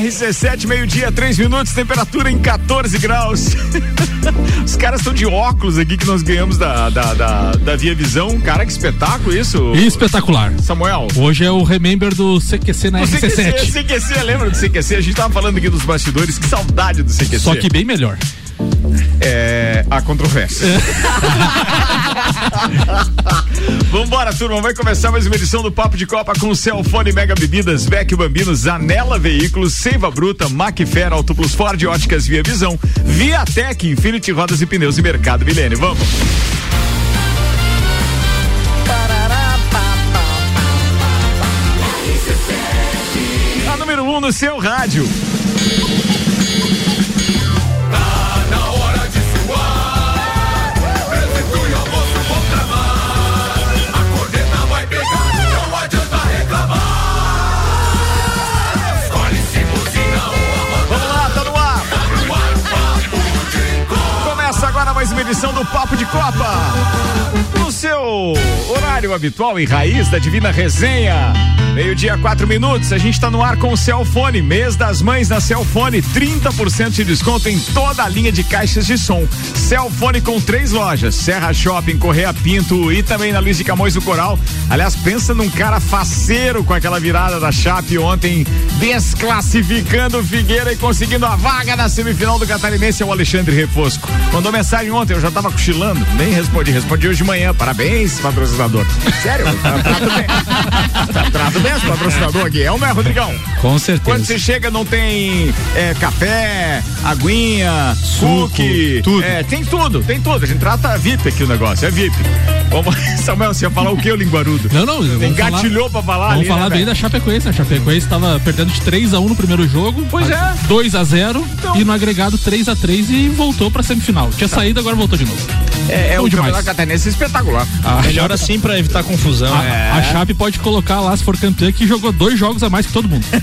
RC7, meio-dia, 3 minutos, temperatura em 14 graus. Os caras estão de óculos aqui que nós ganhamos da, da, da, da Via Visão. Cara, que espetáculo isso. Espetacular. Samuel. Hoje é o Remember do CQC na RC7. CQC, CQC, lembra do CQC? A gente tava falando aqui dos bastidores, que saudade do CQC. Só que bem melhor. É, a controvérsia. Vambora, turma. Vai começar mais uma edição do Papo de Copa com Celfone Mega Bebidas, Vecchio Bambino, Zanela Veículos, Seiva Bruta, Macfer, Auto Plus Ford, Óticas Via Visão, Viatec, Infinity Rodas e Pneus e Mercado Milênio. Vamos. A número 1 um no seu rádio. Edição do Papo de Copa. Seu horário habitual e raiz da Divina Resenha. Meio-dia, quatro minutos. A gente tá no ar com o Celfone. Mês das mães na Celfone. 30% de desconto em toda a linha de caixas de som. Celfone com três lojas: Serra Shopping, Correia Pinto e também na Luiz de Camões do Coral. Aliás, pensa num cara faceiro com aquela virada da Chape ontem, desclassificando o Figueira e conseguindo a vaga na semifinal do Catarinense é o Alexandre Refosco. Mandou mensagem ontem, eu já tava cochilando, nem respondi, respondi hoje de manhã. Parabéns, patrocinador. Sério, tá- trato bem. Tá- Trato bem esse patrocinador aqui, é não é, Rodrigão? Com certeza. Quando você chega, não tem é, café, aguinha, Suco, cookie. tudo. É, tem tudo, tem tudo. A gente trata VIP aqui o negócio, é VIP. Vamos, Samuel, você ia falar o que, o linguarudo? Não, não. Engatilhou pra falar Vamos ali, falar né, bem velho? da Chapecoense. A Chapecoense estava perdendo de 3 a 1 no primeiro jogo. Pois é. 2 a 0 Então. e no agregado 3 a 3 e voltou pra semifinal. Tinha saído, agora voltou de novo. É, é o demais. campeonato catarinense espetacular. A Melhor assim pra evitar confusão. A, É. a Chape pode colocar lá, se for campeã, que jogou dois jogos a mais que todo mundo.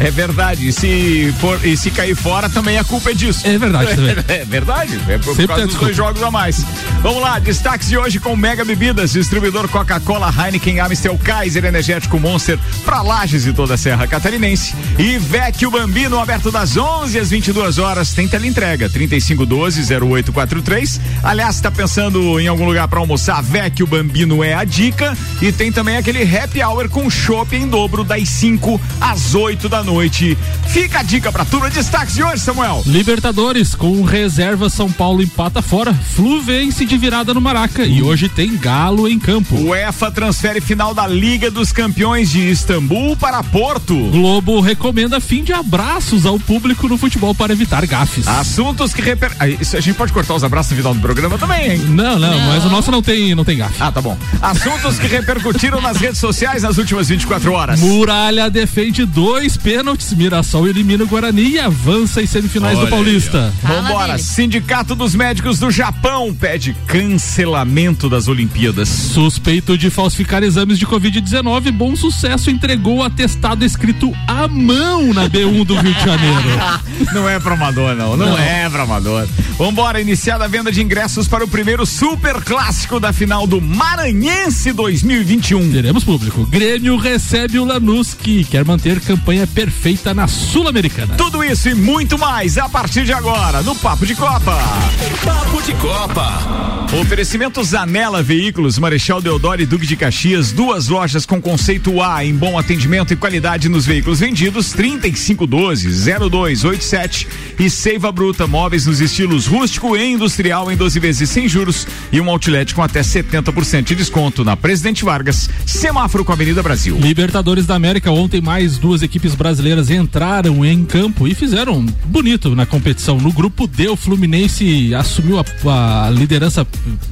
É verdade. E se, for, e se cair fora, também a culpa é disso. É verdade também. É verdade, é por, por Sempre causa dos dois jogos a mais. Vamos lá, destaques de hoje com Mega Bebidas, distribuidor Coca-Cola, Heineken, Amstel, Kaiser, Energético Monster, pra Lages e toda a Serra Catarinense. E Vecchio Bambino, aberto das 11 às 22 horas, tem teleentrega, 3512-0843. Aliás, tá pensando em algum lugar pra almoçar? Vecchio Bambino é a dica. E tem também aquele happy hour com chopp em dobro das 5 às 8 da noite. Fica a dica pra turma. Destaques de hoje, Samuel. Libertadores, com reserva São Paulo empata fora. Flu vence de virada no Maraca. E hoje tem Galo em campo. O EFA transfere final da Liga dos Campeões de Istambul para Porto. Globo recomenda fim de abraços ao público no futebol para evitar gafes. Assuntos que reper... Ah, isso a gente pode cortar os abraços no final do programa também, hein? Não, não, mas o nosso não tem, não tem gafe. Ah, tá bom. Assuntos que repercutiram nas redes sociais nas últimas 24 horas. Muralha defende dois pênaltis. Mirassol elimina o Guarani e avança em semifinais Olha do Paulista. Fala Vambora. dele. Sindicato dos Médicos do Japão pede cancelamento das Olimpíadas. Suspeito de falsificar exames de Covid-19, bom sucesso entregou o atestado escrito à mão na B1 do Rio de Janeiro. Não é pra amador, não. Não, Não. é pra amador. Vambora, iniciada a venda de ingressos para o primeiro super clássico da final do Maranhense 2021. Teremos público. Grêmio recebe o Lanús, que quer manter campanha perfeita na Sul-Americana. Tudo isso e muito mais a partir de agora no Papo de Copa. Papo de Copa. Oferecimento Zanela Veículos, Marechal Deodoro e Duque de Caxias, duas lojas com conceito A em bom atendimento e qualidade nos veículos vendidos, 3512-0287 e Seiva Bruta, móveis nos estilos rústico e industrial em 12 vezes sem juros e um outlet com até 70% de desconto na Presidente Vargas, semáforo com a Avenida Brasil. Libertadores da América, ontem mais duas equipes brasileiras entraram em campo e fizeram bonito na competição. No grupo D, o Fluminense assumiu a, a liderança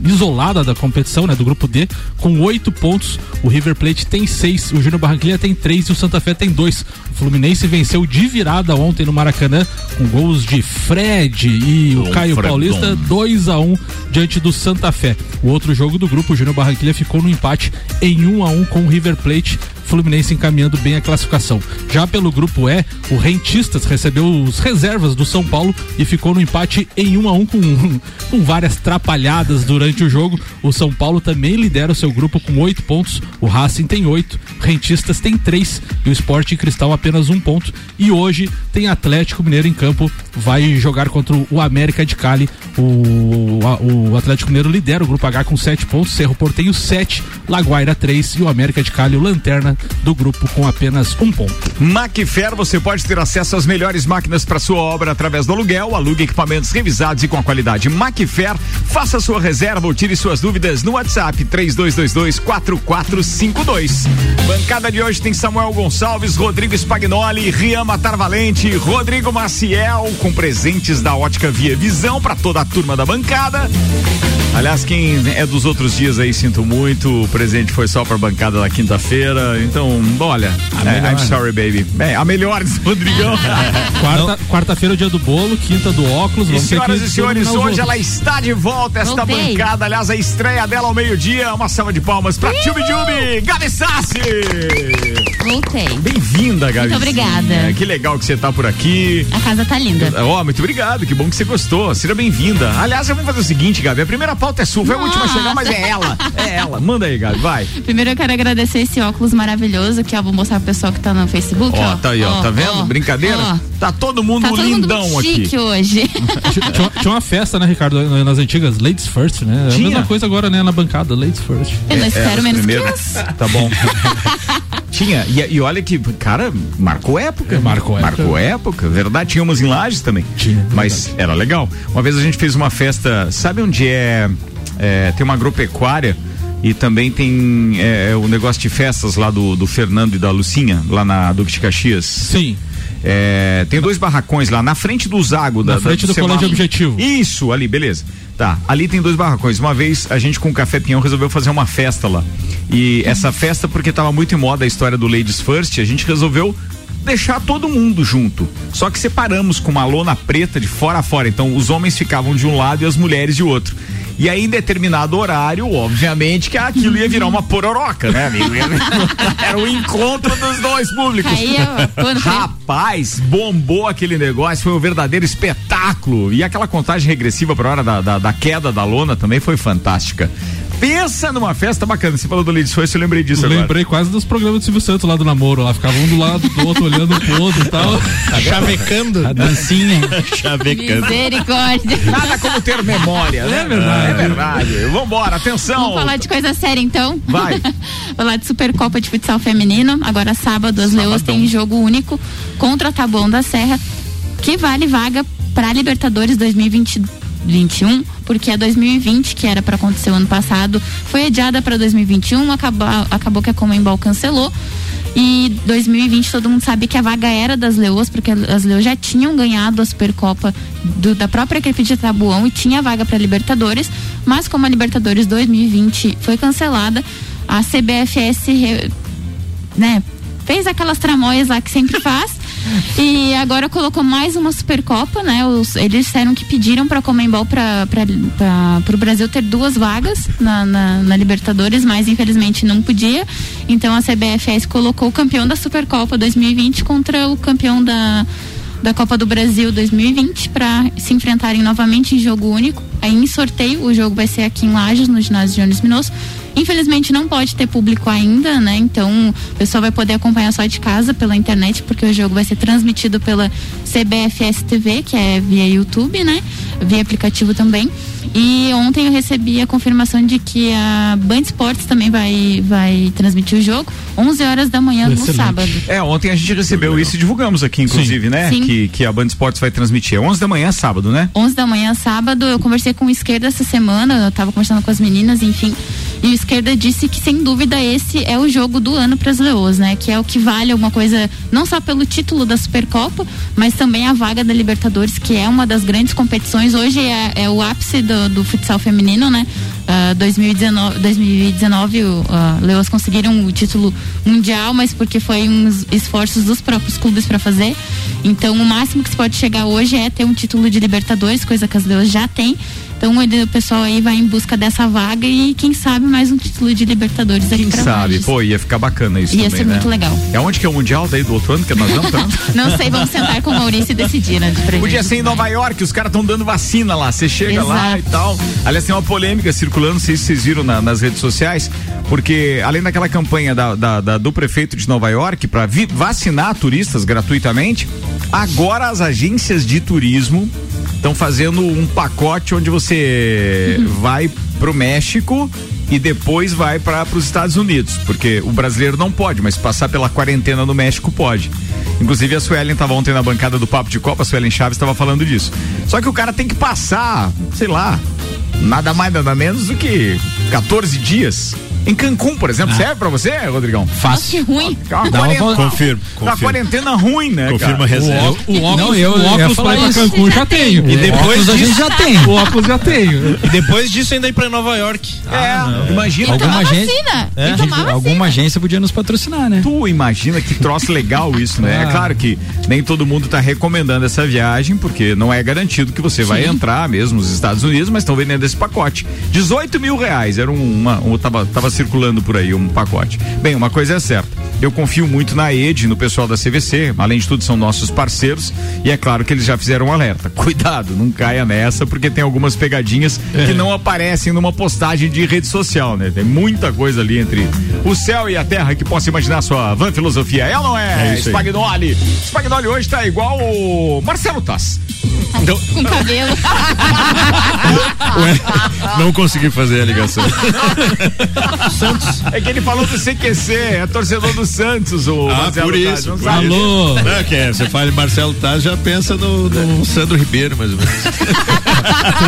isolada da competição, né? Do grupo D, com oito pontos. O River Plate tem seis, o Júnior Barranquilla tem três e o Santa Fé tem dois. O Fluminense venceu de virada ontem no Maracanã, com gols de Fred e o Bom, Caio Fredão. Paulista, 2 a 1 diante do Santa Fé. O outro jogo do grupo, o Júnior Barranquilla ficou no empate em 1 a 1 com o River Plate. Fluminense encaminhando bem a classificação. Já pelo grupo E, o Rentistas recebeu os reservas do São Paulo e ficou no empate em 1 um a 1 um com, com várias trapalhadas durante o jogo. O São Paulo também lidera o seu grupo com oito pontos, o Racing tem oito, Rentistas tem três e o Esporte Cristal apenas um ponto. E hoje tem Atlético Mineiro em campo, vai jogar contra o América de Cali. O, o Atlético Mineiro lidera o grupo H com sete pontos, Cerro Portenho sete, Laguaira três e o América de Cali, o lanterna do grupo com apenas um ponto. Macfer, você pode ter acesso às melhores máquinas para sua obra através do aluguel, alugue equipamentos revisados e com a qualidade Macfer. Faça sua reserva ou tire suas dúvidas no WhatsApp 3222 4452. Bancada de hoje tem Samuel Gonçalves, Rodrigo Spagnoli, Rian Matar Valente, Rodrigo Maciel, com presentes da Ótica Via Visão para toda a turma da bancada. Aliás, quem é dos outros dias aí, sinto muito. O presente foi só pra bancada da quinta-feira. Então, olha, é, I'm sorry, baby. Bem, a melhor, Rodrigão. Quarta, quarta-feira é o dia do bolo, quinta do óculos. E senhoras e senhores, hoje ela está de volta, esta Voltei. bancada. Aliás, a estreia dela ao meio-dia. Uma salva de palmas pra Tchubi Jubi, Gabi Sassi. Voltei. Bem-vinda, Gabi. Muito obrigada. Que legal que você tá por aqui. A casa tá linda. Ó, oh, muito obrigado. Que bom que você gostou. Seja bem-vinda. Aliás, vamos fazer o seguinte, Gabi. A primeira pauta é sua. Foi a última a chegar, mas é ela. É ela. Manda aí, Gabi. Vai. Primeiro eu quero agradecer esse óculos maravilhoso que eu vou mostrar pro pessoal que tá no Facebook. Ó, tá aí, ó. tá vendo? Brincadeira? Tá todo mundo tá todo lindão mundo aqui. Chique hoje. tinha, tinha, uma festa, né, Ricardo, nas antigas Ladies First, né? Tinha. A mesma coisa agora, né, na bancada, Ladies First. Eu não é, espero é, menos primeiro. que isso. Tá bom. Tinha, e, e, olha que, cara, marcou época. É, marcou época. Marcou época, verdade. Tinha umas em lajes também. Tinha. Mas verdade. era legal. Uma vez a gente fez uma festa, sabe onde é, é tem uma agropecuária e também tem é, é, o negócio de festas lá do, do Fernando e da Lucinha, lá na Duque de Caxias. Sim. É, tem dois barracões lá na frente do Zago. Na da, frente da, do, Colégio Objetivo. Isso, ali, beleza. Tá, ali tem dois barracões. Uma vez a gente com o Café Pinhão resolveu fazer uma festa lá. E essa festa, porque tava muito em moda a história do Ladies First, a gente resolveu deixar todo mundo junto. Só que separamos com uma lona preta de fora a fora. Então os homens ficavam de um lado e as mulheres de outro. E aí, em determinado horário, obviamente, que aquilo ia virar uma pororoca, né, amigo? Era o encontro dos dois públicos. Aí, Rapaz, bombou aquele negócio, foi um verdadeiro espetáculo. E aquela contagem regressiva para hora da, da, da queda da lona também foi fantástica. Pensa numa festa bacana. Você falou do Ladies First, eu lembrei disso eu agora. Lembrei quase dos programas do Silvio Santos lá do namoro. Lá ficavam um do lado do outro, olhando pro outro e tal. Tá chavecando. A dancinha. Chavecando. Misericórdia. Nada como ter memória. Né? É verdade. É verdade. Vambora, atenção. Vamos falar de coisa séria então? Vai. falar de Supercopa de Futsal Feminino. Agora sábado, as Leões têm jogo único contra a Taboão da Serra, que vale vaga para Libertadores 2022 2021, porque a 2020, que era para acontecer o ano passado, foi adiada para 2021, acabou, acabou que a Comembol cancelou. E 2020 todo mundo sabe que a vaga era das Leoas, porque as Leoas já tinham ganhado a Supercopa do, da própria equipe de Tabuão e tinha vaga para Libertadores, mas como a Libertadores 2020 foi cancelada, a CBFS né, fez aquelas tramóias lá que sempre faz e agora colocou mais uma Supercopa, né? Os, eles disseram que pediram para Comembol para o Brasil ter duas vagas na, na, na, Libertadores, mas infelizmente não podia. Então a CBFS colocou o campeão da Supercopa 2020 contra o campeão da, da Copa do Brasil 2020 para se enfrentarem novamente em jogo único. Aí em sorteio, o jogo vai ser aqui em Lages, no ginásio Jones Minosso. Infelizmente não pode ter público ainda, né? Então o pessoal vai poder acompanhar só de casa pela internet, porque o jogo vai ser transmitido pela CBFS TV, que é via YouTube, né? Via aplicativo também. E ontem eu recebi a confirmação de que a Band Esportes também vai, vai transmitir o jogo, 11 horas da manhã Excelente. no sábado. É, ontem a gente recebeu isso e divulgamos aqui, inclusive, Sim. né? Sim. Que, que a Band Esportes vai transmitir. É 11 da manhã, sábado, né? 11 da manhã, sábado. Eu conversei com o Esquerda essa semana, eu tava conversando com as meninas, enfim. E o Esquerda disse que, sem dúvida, esse é o jogo do ano para as Leoas, né? Que é o que vale alguma coisa, não só pelo título da Supercopa, mas também a vaga da Libertadores, que é uma das grandes competições. Hoje é, é o ápice do, do, futsal feminino, né? Uh, 2019, 2019 uh, Leoas conseguiram o título mundial, mas porque foi uns esforços dos próprios clubes para fazer. Então, o máximo que se pode chegar hoje é ter um título de Libertadores, coisa que as Leoas já têm. Então ele, o pessoal aí vai em busca dessa vaga e quem sabe mais um título de Libertadores aqui Quem sabe? Lages. Pô, ia ficar bacana isso Ia também, ser né? muito legal. É onde que é o Mundial daí do outro ano que nós vamos? Não sei, vamos sentar com o Maurício e decidir, né? Podia ser em Nova York, os caras estão dando vacina lá. Você chega lá e Exato. tal. Aliás, tem uma polêmica circulando, não sei se vocês viram na- nas redes sociais, porque além daquela campanha da- da- da- do prefeito de Nova York para vacinar turistas gratuitamente, agora as agências de turismo estão fazendo um pacote onde você vai pro México e depois vai para os Estados Unidos, porque o brasileiro não pode, mas passar pela quarentena no México pode. Inclusive a Suelen estava ontem na bancada do Papo de Copa, a Suelen Chaves estava falando disso. Só que o cara tem que passar, sei lá, nada mais nada menos do que 14 dias. Em Cancún, por exemplo, serve pra você, Rodrigão? Nossa, que ruim. É uma Dá uma quarentena, Confirmo, uma confirmo. quarentena ruim, né, Confirma a cara? reserva. O óculos, Não, eu- o óculos pra ir pra. Cancún já tenho. E depois Óculos a disso, gente já tem. O óculos já tenho. e depois disso ainda ir pra Nova York. É, imagina. Alguma Tomar agência- vacina. É? Alguma agência podia nos patrocinar, né? Tu imagina que troço legal isso, né? É Ah. claro que nem todo mundo tá recomendando essa viagem, porque não é garantido que você vai entrar mesmo nos Estados Unidos, mas estão vendendo esse pacote. 18 mil reais, era um, uma, um, tava, tava circulando por aí um pacote. Bem, uma coisa é certa, eu confio muito na ED, no pessoal da CVC, além de tudo são nossos parceiros, e é claro que eles já fizeram um alerta. Cuidado, não caia nessa, porque tem algumas pegadinhas que não aparecem numa postagem de rede social, né? Tem muita coisa ali entre o céu e a terra que possa imaginar sua van filosofia. É ou não é? É. Spagnoli. Spagnoli hoje tá igual o Marcelo Tass. Com cabelo. Ué, não consegui fazer a ligação. É que ele falou do CQC, é torcedor do Santos, o Ah, Marcelo por isso? Alô. Não, que é, você fala em Marcelo Taz, já pensa no, no Sandro Ribeiro, mais ou menos.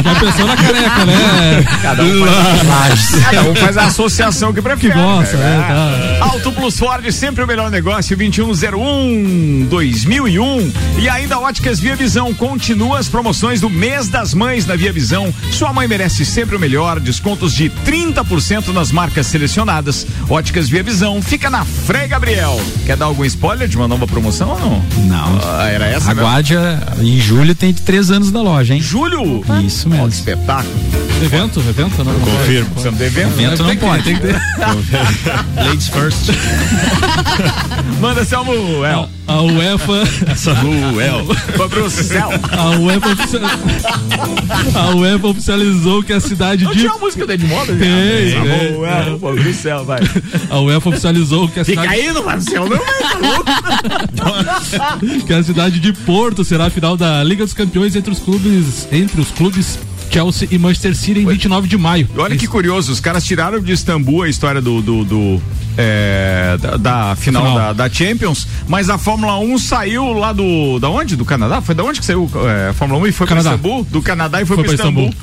Já pensou na careca, né? Cada um, faz, cada um faz a associação que prefere. Que gosta, né? né? Tá. Auto Plus Ford, sempre o melhor negócio, 2101 2001. E ainda Óticas Via Visão, continua as promoções do mês das mães na Via Visão. Sua mãe merece sempre o melhor, descontos de 30% nas marcas selecionadas. Óticas Via Visão, fica na Frei Gabriel. Quer dar algum spoiler de uma nova promoção ou não? Não. Ah, era essa mesmo? Aguarde, a- em julho tem três anos da loja, hein? Julho? Isso mesmo. Que espetáculo. Evento, evento, não. Confirmo. Você não evento? Evento não pode. tem que ter. Ladies first. Manda Samuel. A UEFA, Samuel. Foi pro céu. a UEFA, a UEFA oficializou que a cidade Não de tinha uma música da Edmoda? Tem, tem. Samuel, foi pro céu, vai. a UEFA oficializou que a Fica cidade aí, não vai pro céu, não, tá louco? que a cidade de Porto será a final da Liga dos Campeões entre os clubes entre os clubes Chelsea e Manchester City em 29 de maio. Olha que curioso, os caras tiraram de Istambul a história do. do, do, é, da, da final, Final. Da, da Champions, mas a Fórmula 1 saiu lá do. Da onde? Do Canadá? Foi da onde que saiu é, a Fórmula 1 e foi Canadá. para Istambul? Do Canadá e foi, Foi para pra Istambul.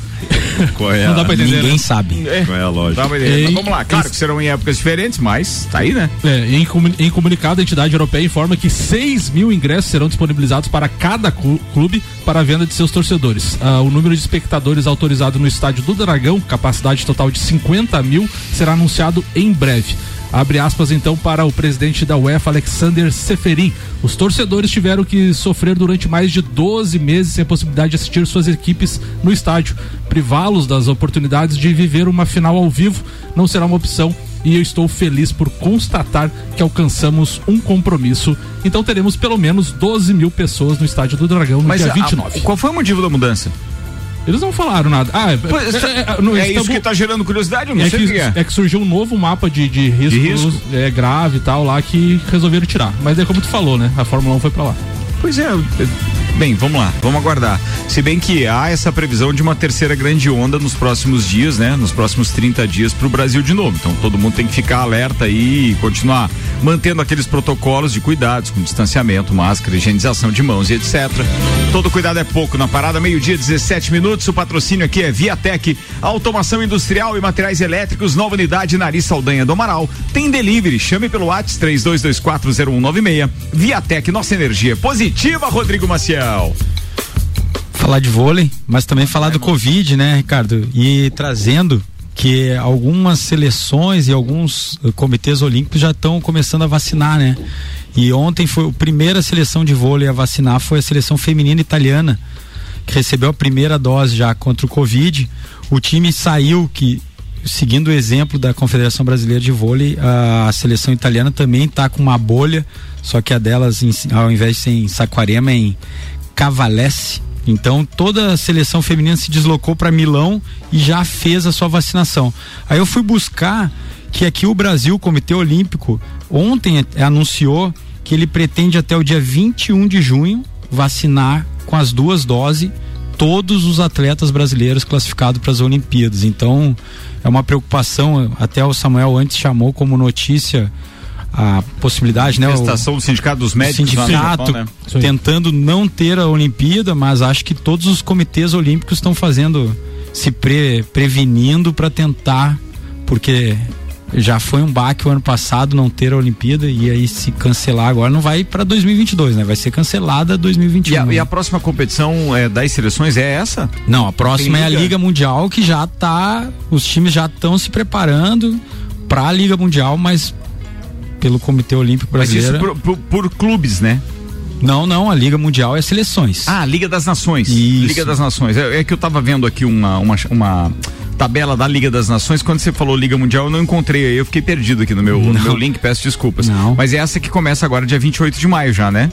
Qual é Não dá pra entender, Ninguém né? sabe. É. qual é a lógica? Dá pra entender. Ei, Mas vamos lá, claro que serão em épocas diferentes, mas tá aí, né? É, em, em comunicado, a entidade europeia informa que 6 mil ingressos serão disponibilizados para cada clu- clube para a venda de seus torcedores. Ah, o número de espectadores autorizado no estádio do Dragão, capacidade total de 50 mil, será anunciado em breve. Abre aspas então para o presidente da UEFA, Alexander Seferin. Os torcedores tiveram que sofrer durante mais de 12 meses sem a possibilidade de assistir suas equipes no estádio. Privá-los das oportunidades de viver uma final ao vivo não será uma opção e eu estou feliz por constatar que alcançamos um compromisso. Então teremos pelo menos 12 mil pessoas no estádio do Dragão no Mas dia a- 29. qual foi o motivo da mudança? Eles não falaram nada. Ah, é, Pois, é, é, no é isso Istambul- que tá gerando curiosidade, eu não é sei que, é. é que surgiu um novo mapa de, de risco, risco? É, grave e tal lá que resolveram tirar. Mas é como tu falou, né? A Fórmula 1 foi pra lá. Pois é. Bem, vamos lá, vamos aguardar. Se bem que há essa previsão de uma terceira grande onda nos próximos dias, né? Nos próximos 30 dias para o Brasil de novo. Então todo mundo tem que ficar alerta aí e continuar mantendo aqueles protocolos de cuidados, com distanciamento, máscara, higienização de mãos e etc. Todo cuidado é pouco. Na parada, meio-dia, 17 minutos. O patrocínio aqui é Viatec, automação industrial e materiais elétricos, nova unidade Nariz Saldanha do Amaral. Tem delivery, chame pelo WhatsApp 32240196. Viatec, nossa energia positiva, Rodrigo Maciel. Falar de vôlei, mas também falar do Covid, né, Ricardo? E trazendo que algumas seleções e alguns eh, comitês olímpicos já estão começando a vacinar, né? E ontem foi a primeira seleção de vôlei a vacinar foi a seleção feminina italiana. que recebeu a primeira dose já contra o Covid. O time saiu que seguindo o exemplo da Confederação Brasileira de Vôlei, a seleção italiana também está com uma bolha, só que a delas, ao invés de ser em Saquarema, é em Cavalese. Então toda a seleção feminina se deslocou para Milão e já fez a sua vacinação. Aí eu fui buscar que aqui o Brasil, o Comitê Olímpico, ontem anunciou que ele pretende até o dia 21 de junho vacinar com as duas doses todos os atletas brasileiros classificados para as Olimpíadas. Então, é uma preocupação, até o Samuel antes chamou como notícia a possibilidade, né? Manifestação do Sindicato dos Médicos. Sindicato Japão, né? tentando não ter a Olimpíada, mas acho que todos os comitês olímpicos estão fazendo, se pre, prevenindo para tentar, porque já foi um baque o ano passado não ter a Olimpíada e aí se cancelar agora não vai para 2022, né? Vai ser cancelada 2021. E a, né? e a próxima competição é, das seleções é essa? Não, a próxima é a Liga Mundial que já tá, os times já estão se preparando para a Liga Mundial, mas pelo Comitê Olímpico Brasileiro. Mas isso por, por, por clubes, né? Não, não, a Liga Mundial é seleções. Ah, Liga das Nações. Isso. Liga das Nações. É, é que eu tava vendo aqui uma, uma, uma, tabela da Liga das Nações. Quando você falou Liga Mundial, eu não encontrei aí. Eu fiquei perdido aqui no meu, no meu link, peço desculpas. Não. Mas é essa que começa agora, dia 28 de maio já, né?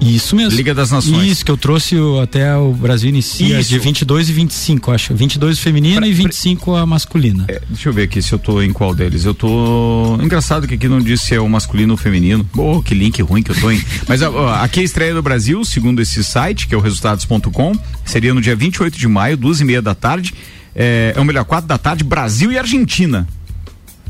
Isso mesmo. Liga das Nações. Isso, que eu trouxe o, até o Brasil inicia Isso. de 22 e 25, acho. 22 feminina Pra- e 25 a masculina. É, deixa eu ver aqui se eu tô em qual deles. Eu tô. Engraçado que aqui não diz se é o masculino ou o feminino. Oh, que link ruim que eu tô em. Mas ó, aqui é a estreia do Brasil, segundo esse site, que é o resultados.com. Seria no dia 28 de maio, duas e meia da tarde. É, é ou melhor, quatro da tarde, Brasil e Argentina.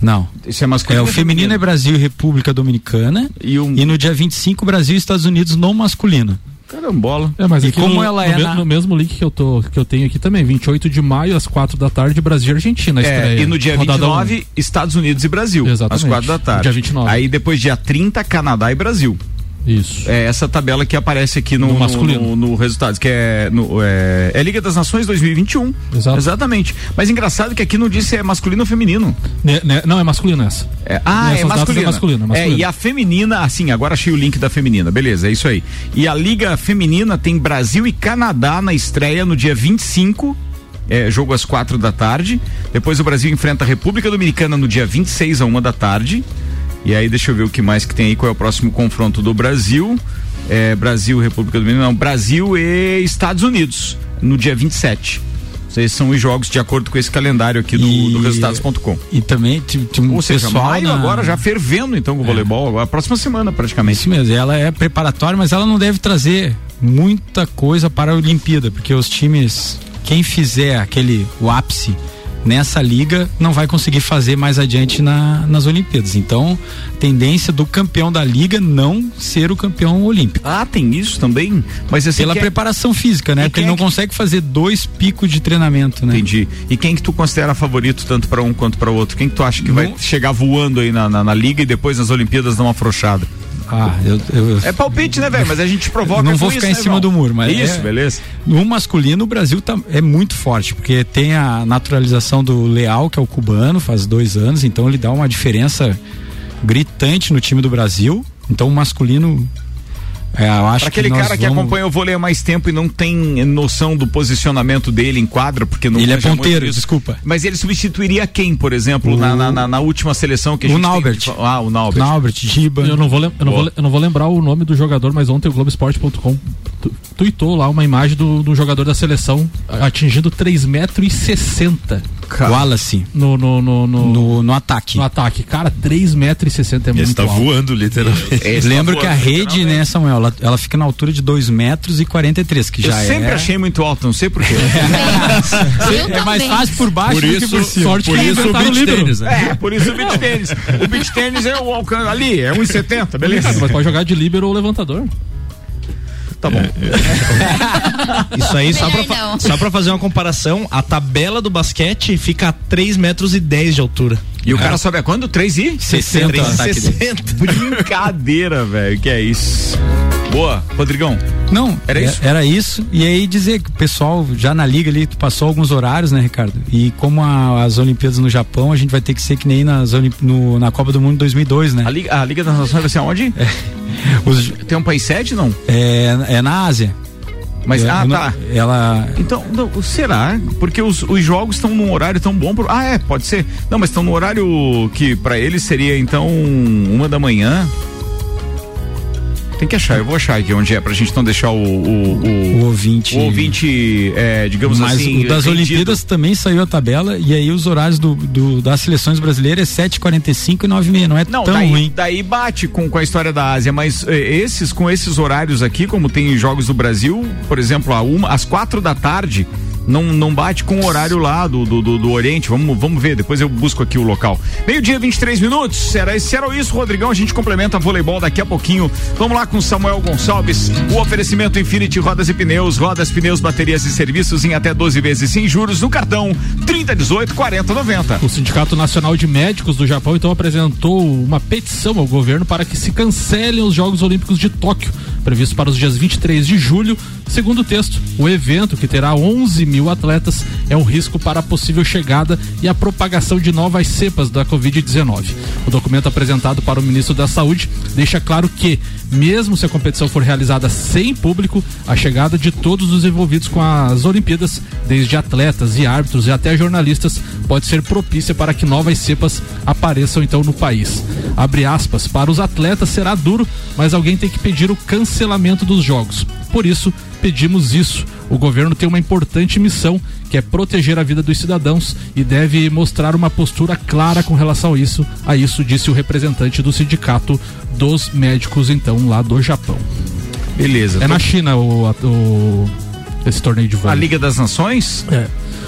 Não. Isso é É, masculino. o ou feminino é Brasil e República Dominicana. E o- E no dia 25, Brasil e Estados Unidos no masculino. Carambola. É, mas E como no, ela no, é me- na- no mesmo link que eu, tô, que eu tenho aqui também, 28 de maio, às 4 da tarde, Brasil e Argentina. É, e no dia Rodada 29, Estados Unidos e Brasil. Exatamente. Às quatro da tarde. Dia 29. Aí depois, dia 30, Canadá e Brasil. Isso. É essa tabela que aparece aqui no, No no, masculino. no, no resultados, que é, no, é, é Liga das Nações 2021. Exato. Exatamente. Mas engraçado que aqui não diz se é masculino ou feminino. Ne- ne- não, é masculino essa. É, ah, é é masculino, é masculino. É, e a feminina, assim, agora achei o link da feminina. Beleza, é isso aí. E a Liga Feminina tem Brasil e Canadá na estreia no dia 25. É, jogo às quatro da tarde. Depois o Brasil enfrenta a República Dominicana no dia 26 a uma da tarde. E aí, deixa eu ver o que mais que tem aí, qual é o próximo confronto do Brasil. É, Brasil, República Dominicana, não, Brasil e Estados Unidos, no dia 27. Esses são os jogos de acordo com esse calendário aqui do, E- do resultados.com. E também um Ou seja, pessoal maio na- agora já fervendo então com o voleibol, agora, a próxima semana praticamente. Isso mesmo, ela é preparatória, mas ela não deve trazer muita coisa para a Olimpíada, porque os times, quem fizer aquele o ápice nessa liga não vai conseguir fazer mais adiante na, nas Olimpíadas. Então, tendência do campeão da liga não ser o campeão olímpico. Ah, tem isso também? Mas assim, Pela é- preparação física, né? E Porque quem ele é não que- consegue fazer dois picos de treinamento, né? Entendi. E quem que tu considera favorito tanto para um quanto para outro? Quem que tu acha que vai Não- chegar voando aí na, na, na liga e depois nas Olimpíadas dar uma afrouxada? Ah, eu, eu- É palpite, né, velho? Mas a gente provoca Não vou isso, ficar né, em cima irmão? do muro, mas Isso, é- beleza. No masculino, o Brasil tá, é muito forte, porque tem a naturalização do Leal, que é o cubano, faz dois anos, então ele dá uma diferença gritante no time do Brasil. Então o masculino. É, eu acho Pra aquele que cara que vamos- acompanha o vôlei há mais tempo e não tem noção do posicionamento dele em quadra, porque não Ele é ponteiro, desculpa. Mas ele substituiria quem, por exemplo, na, na, na- na última seleção que a O gente tem- Naubert. Ah, o Naubert. Naubert, Giba. Eu não, vou lem- eu, não vou, eu não vou lembrar o nome do jogador, mas ontem o Globoesporte.com tu- tuitou lá uma imagem do, do jogador da seleção atingindo 3,60 metros Wallace, no, no, no, no, no, no ataque. no ataque. Cara, 3,60 metros é Esse muito tá alto. voando, literalmente. Lembro tá que a voando, rede, né, Samuel, ela, ela fica na altura de 2 metros e 43, que Eu já sempre é. achei muito alto, não sei porquê. Eu É mais fácil por baixo Por do que por cima. sorte por que isso o beach tênis, né? é, por isso o beach tênis. O beach tênis é o alcance ali, é 1,70, beleza? Mas pode jogar de líbero ou levantador. Tá bom. Isso aí, só pra, só pra fazer uma comparação, a tabela do basquete fica a 3 metros e 10 de altura. E o cara sobe a quando? 3 e? 60 3 ataque dele. 60. Brincadeira, velho, que é isso. Boa, Rodrigão. Não, Era é- isso? Era isso. E aí dizer que o pessoal já na liga ali tu passou alguns horários, né, Ricardo? E como a- as Olimpíadas no Japão, a gente vai ter que ser que nem nas no- na Copa do Mundo 2002, né? A Liga, a Liga das Nações vai ser aonde? Os- Tem um país sede, não? é, é na Ásia. Mas, É, ah, não- tá. Ela. Então, não, será? Porque os, os jogos estão num horário tão bom. Pro... Ah, é, pode ser. Não, mas estão no horário que pra eles seria então uma da manhã. Tem que achar, eu vou achar aqui onde é, pra gente não deixar o, o, o, O ouvinte. o ouvinte, é, digamos Mas assim. o das rendido. Olimpíadas também saiu a tabela e aí os horários do, do- das seleções brasileiras é 7h45 e 9h30. Não é Não, tão daí, ruim. daí bate com, com a história da Ásia, mas eh, esses, com esses horários aqui, como tem jogos do Brasil, por exemplo, a uma, às quatro da tarde, não, não bate com o horário lá do, do, do, do Oriente. Vamos, vamos ver, depois eu busco aqui o local. Meio-dia, 23 minutos. Era, era isso, Rodrigão, a gente complementa voleibol daqui a pouquinho. Vamos lá com Samuel Gonçalves. O oferecimento Infinity Rodas e Pneus, rodas, pneus, baterias e serviços em até 12 vezes sem juros no cartão 3018 4090. O Sindicato Nacional de Médicos do Japão então apresentou uma petição ao governo para que se cancelem os Jogos Olímpicos de Tóquio, previstos para os dias 23 de julho. Segundo o texto, o evento, que terá 11 mil atletas, é um risco para a possível chegada e a propagação de novas cepas da Covid-19. O documento apresentado para o ministro da Saúde deixa claro que, mesmo se a competição for realizada sem público, a chegada de todos os envolvidos com as Olimpíadas, desde atletas e árbitros e até jornalistas, pode ser propícia para que novas cepas apareçam então no país. Abre aspas, para os atletas será duro, mas alguém tem que pedir o cancelamento dos jogos. Por isso, pedimos isso. O governo tem uma importante missão, que é proteger a vida dos cidadãos e deve mostrar uma postura clara com relação a isso. A isso disse o representante do sindicato dos médicos então lá do Japão. Beleza. É na China o, o- esse torneio de A vôlei. Liga das Nações? É.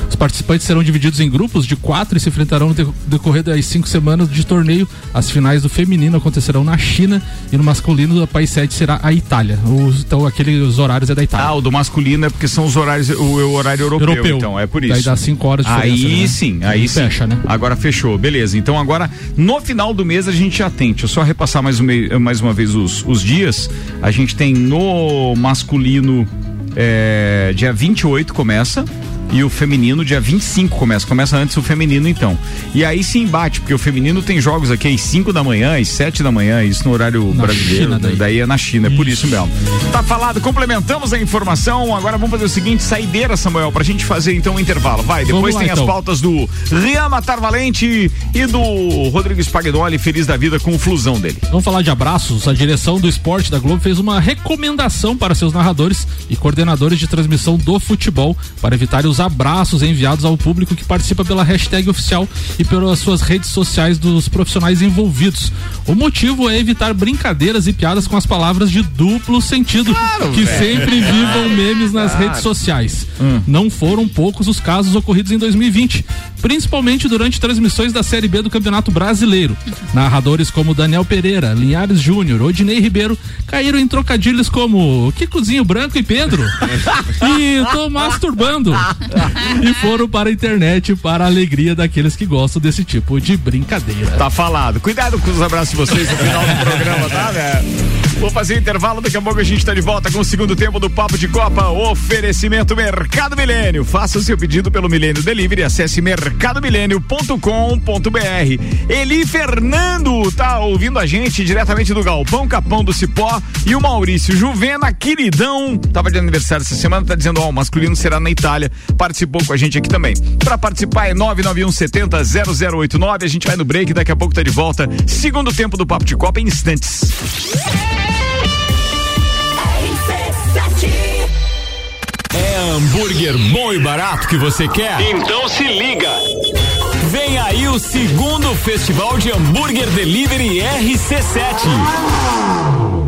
Os participantes serão divididos em grupos de quatro e se enfrentarão no deco- decorrer das cinco semanas de torneio. As finais do feminino acontecerão na China e no masculino, o país sede será a Itália. Os- então, aqueles horários é da Itália. Ah, o do masculino é porque são os horários, o, o horário europeu, Europeu. então, é por isso. Daí dá cinco horas de Aí né? sim, aí sim. fecha, né? Agora fechou, beleza. Então agora, no final do mês a gente já tem. Deixa eu só repassar mais, um mais uma vez os, os dias. A gente tem no masculino, é, dia 28 começa. E o feminino, dia 25 começa. Começa antes o feminino, então. E aí se embate, porque o feminino tem jogos aqui às 5 da manhã, às 7 da manhã, isso no horário Na brasileiro. China, daí. é na China, é por Isso. mesmo. Tá falado, complementamos a informação. Agora vamos fazer o seguinte: saideira, Samuel, pra gente fazer então o intervalo. Vai, depois lá, tem as então. pautas do Rian Matar Valente e do Rodrigo Spagnoli, feliz da vida com o flusão dele. Vamos falar de abraços. A direção do esporte da Globo fez uma recomendação para seus narradores e coordenadores de transmissão do futebol para evitar os abraços enviados ao público que participa pela hashtag oficial e pelas suas redes sociais dos profissionais envolvidos. O motivo é evitar brincadeiras e piadas com as palavras de duplo sentido que sempre vivam memes nas redes sociais. Não foram poucos os casos ocorridos em 2020, principalmente durante transmissões da Série B do Campeonato Brasileiro. Narradores como Daniel Pereira, Linhares Júnior, Odinei Ribeiro caíram em trocadilhos como Kikozinho Branco e Pedro e tô masturbando e foram para a internet para a alegria daqueles que gostam desse tipo de brincadeira. Tá falado. Cuidado com os abraços de vocês no final do programa, tá, velho? Vou fazer intervalo, daqui a pouco a gente tá de volta com o segundo tempo do Papo de Copa. Oferecimento Mercado Milênio. Faça o seu pedido pelo Milênio Delivery. Acesse mercadomilênio.com.br. Eli Fernando tá ouvindo a gente diretamente do Galpão Capão do Cipó. E o Maurício Juvena, queridão, tava de aniversário essa semana, tá dizendo, ó, o masculino será na Itália. Participou com a gente aqui também. Pra participar é 991 70 0089. A gente vai no break, daqui a pouco tá de volta. Segundo tempo do Papo de Copa em instantes. Hambúrguer bom e barato que você quer? Então se liga! Vem aí o segundo Festival de Hambúrguer Delivery RC7.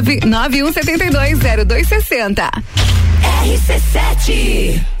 91720260. RC7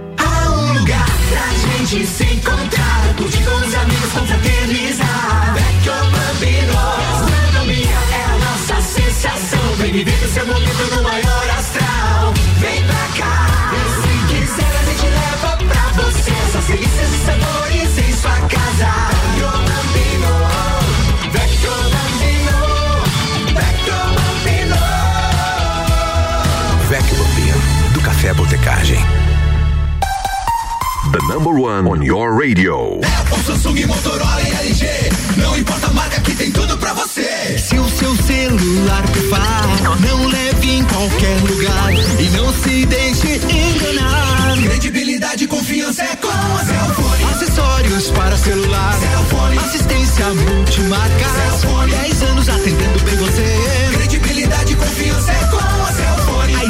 lugar pra gente se encontrar, curtir com os amigos, confraternizar. Vecchio Bambino, gastronomia é a nossa sensação. Vem viver o seu momento no maior astral. Vem pra cá, e se quiser a gente leva pra você essas delícias e sabores em sua casa. Number one on your radio. Apple, Samsung, Motorola e LG. Não importa a marca que tem tudo pra você. Se o seu celular pifar, não leve em qualquer lugar e não se deixe enganar. Credibilidade e confiança é com a Cellfone. Acessórios para celular. Cellfone. Assistência multimarca. Cellfone. 10 anos atendendo bem você. Credibilidade e confiança é com a Cellfone.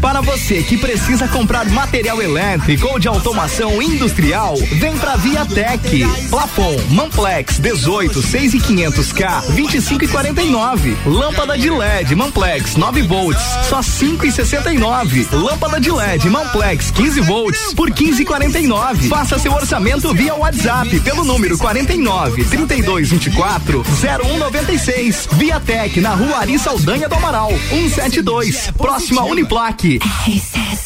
Para você que precisa comprar material elétrico ou de automação industrial, vem pra Viatec. Plafon, Manplex 18, 6 e 500 K, 25 e 49. Lâmpada de LED Manplex 9 volts, só 5 e 69. Lâmpada de LED Manplex 15 volts por 15 e 49. Faça seu orçamento via WhatsApp pelo número 49 32 24 0196. Viatec na Rua Ari Saldanha do Amaral, 172, próxima Uniplaque. Querendo dar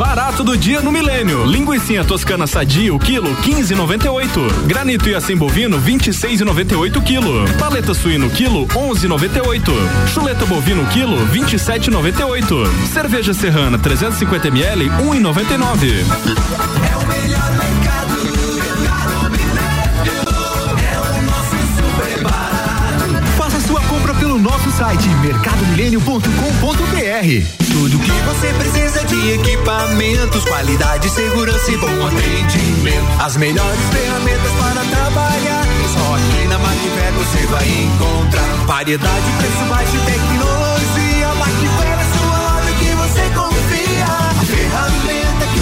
Barato do dia no Milênio. Linguiça toscana sadia, o quilo 15,98. Granito e assim bovino 26,98 quilo. Paleta suíno quilo 11,98. Chuleta bovino quilo 27,98. Cerveja serrana 350 ml 1,99. Site mercadomilênio.com.br. Tudo que você precisa de equipamentos, qualidade, segurança e bom atendimento. As melhores ferramentas para trabalhar. Só aqui na Macfer você vai encontrar variedade, preço baixo e tecnologia. Macfer é sua loja que você confia.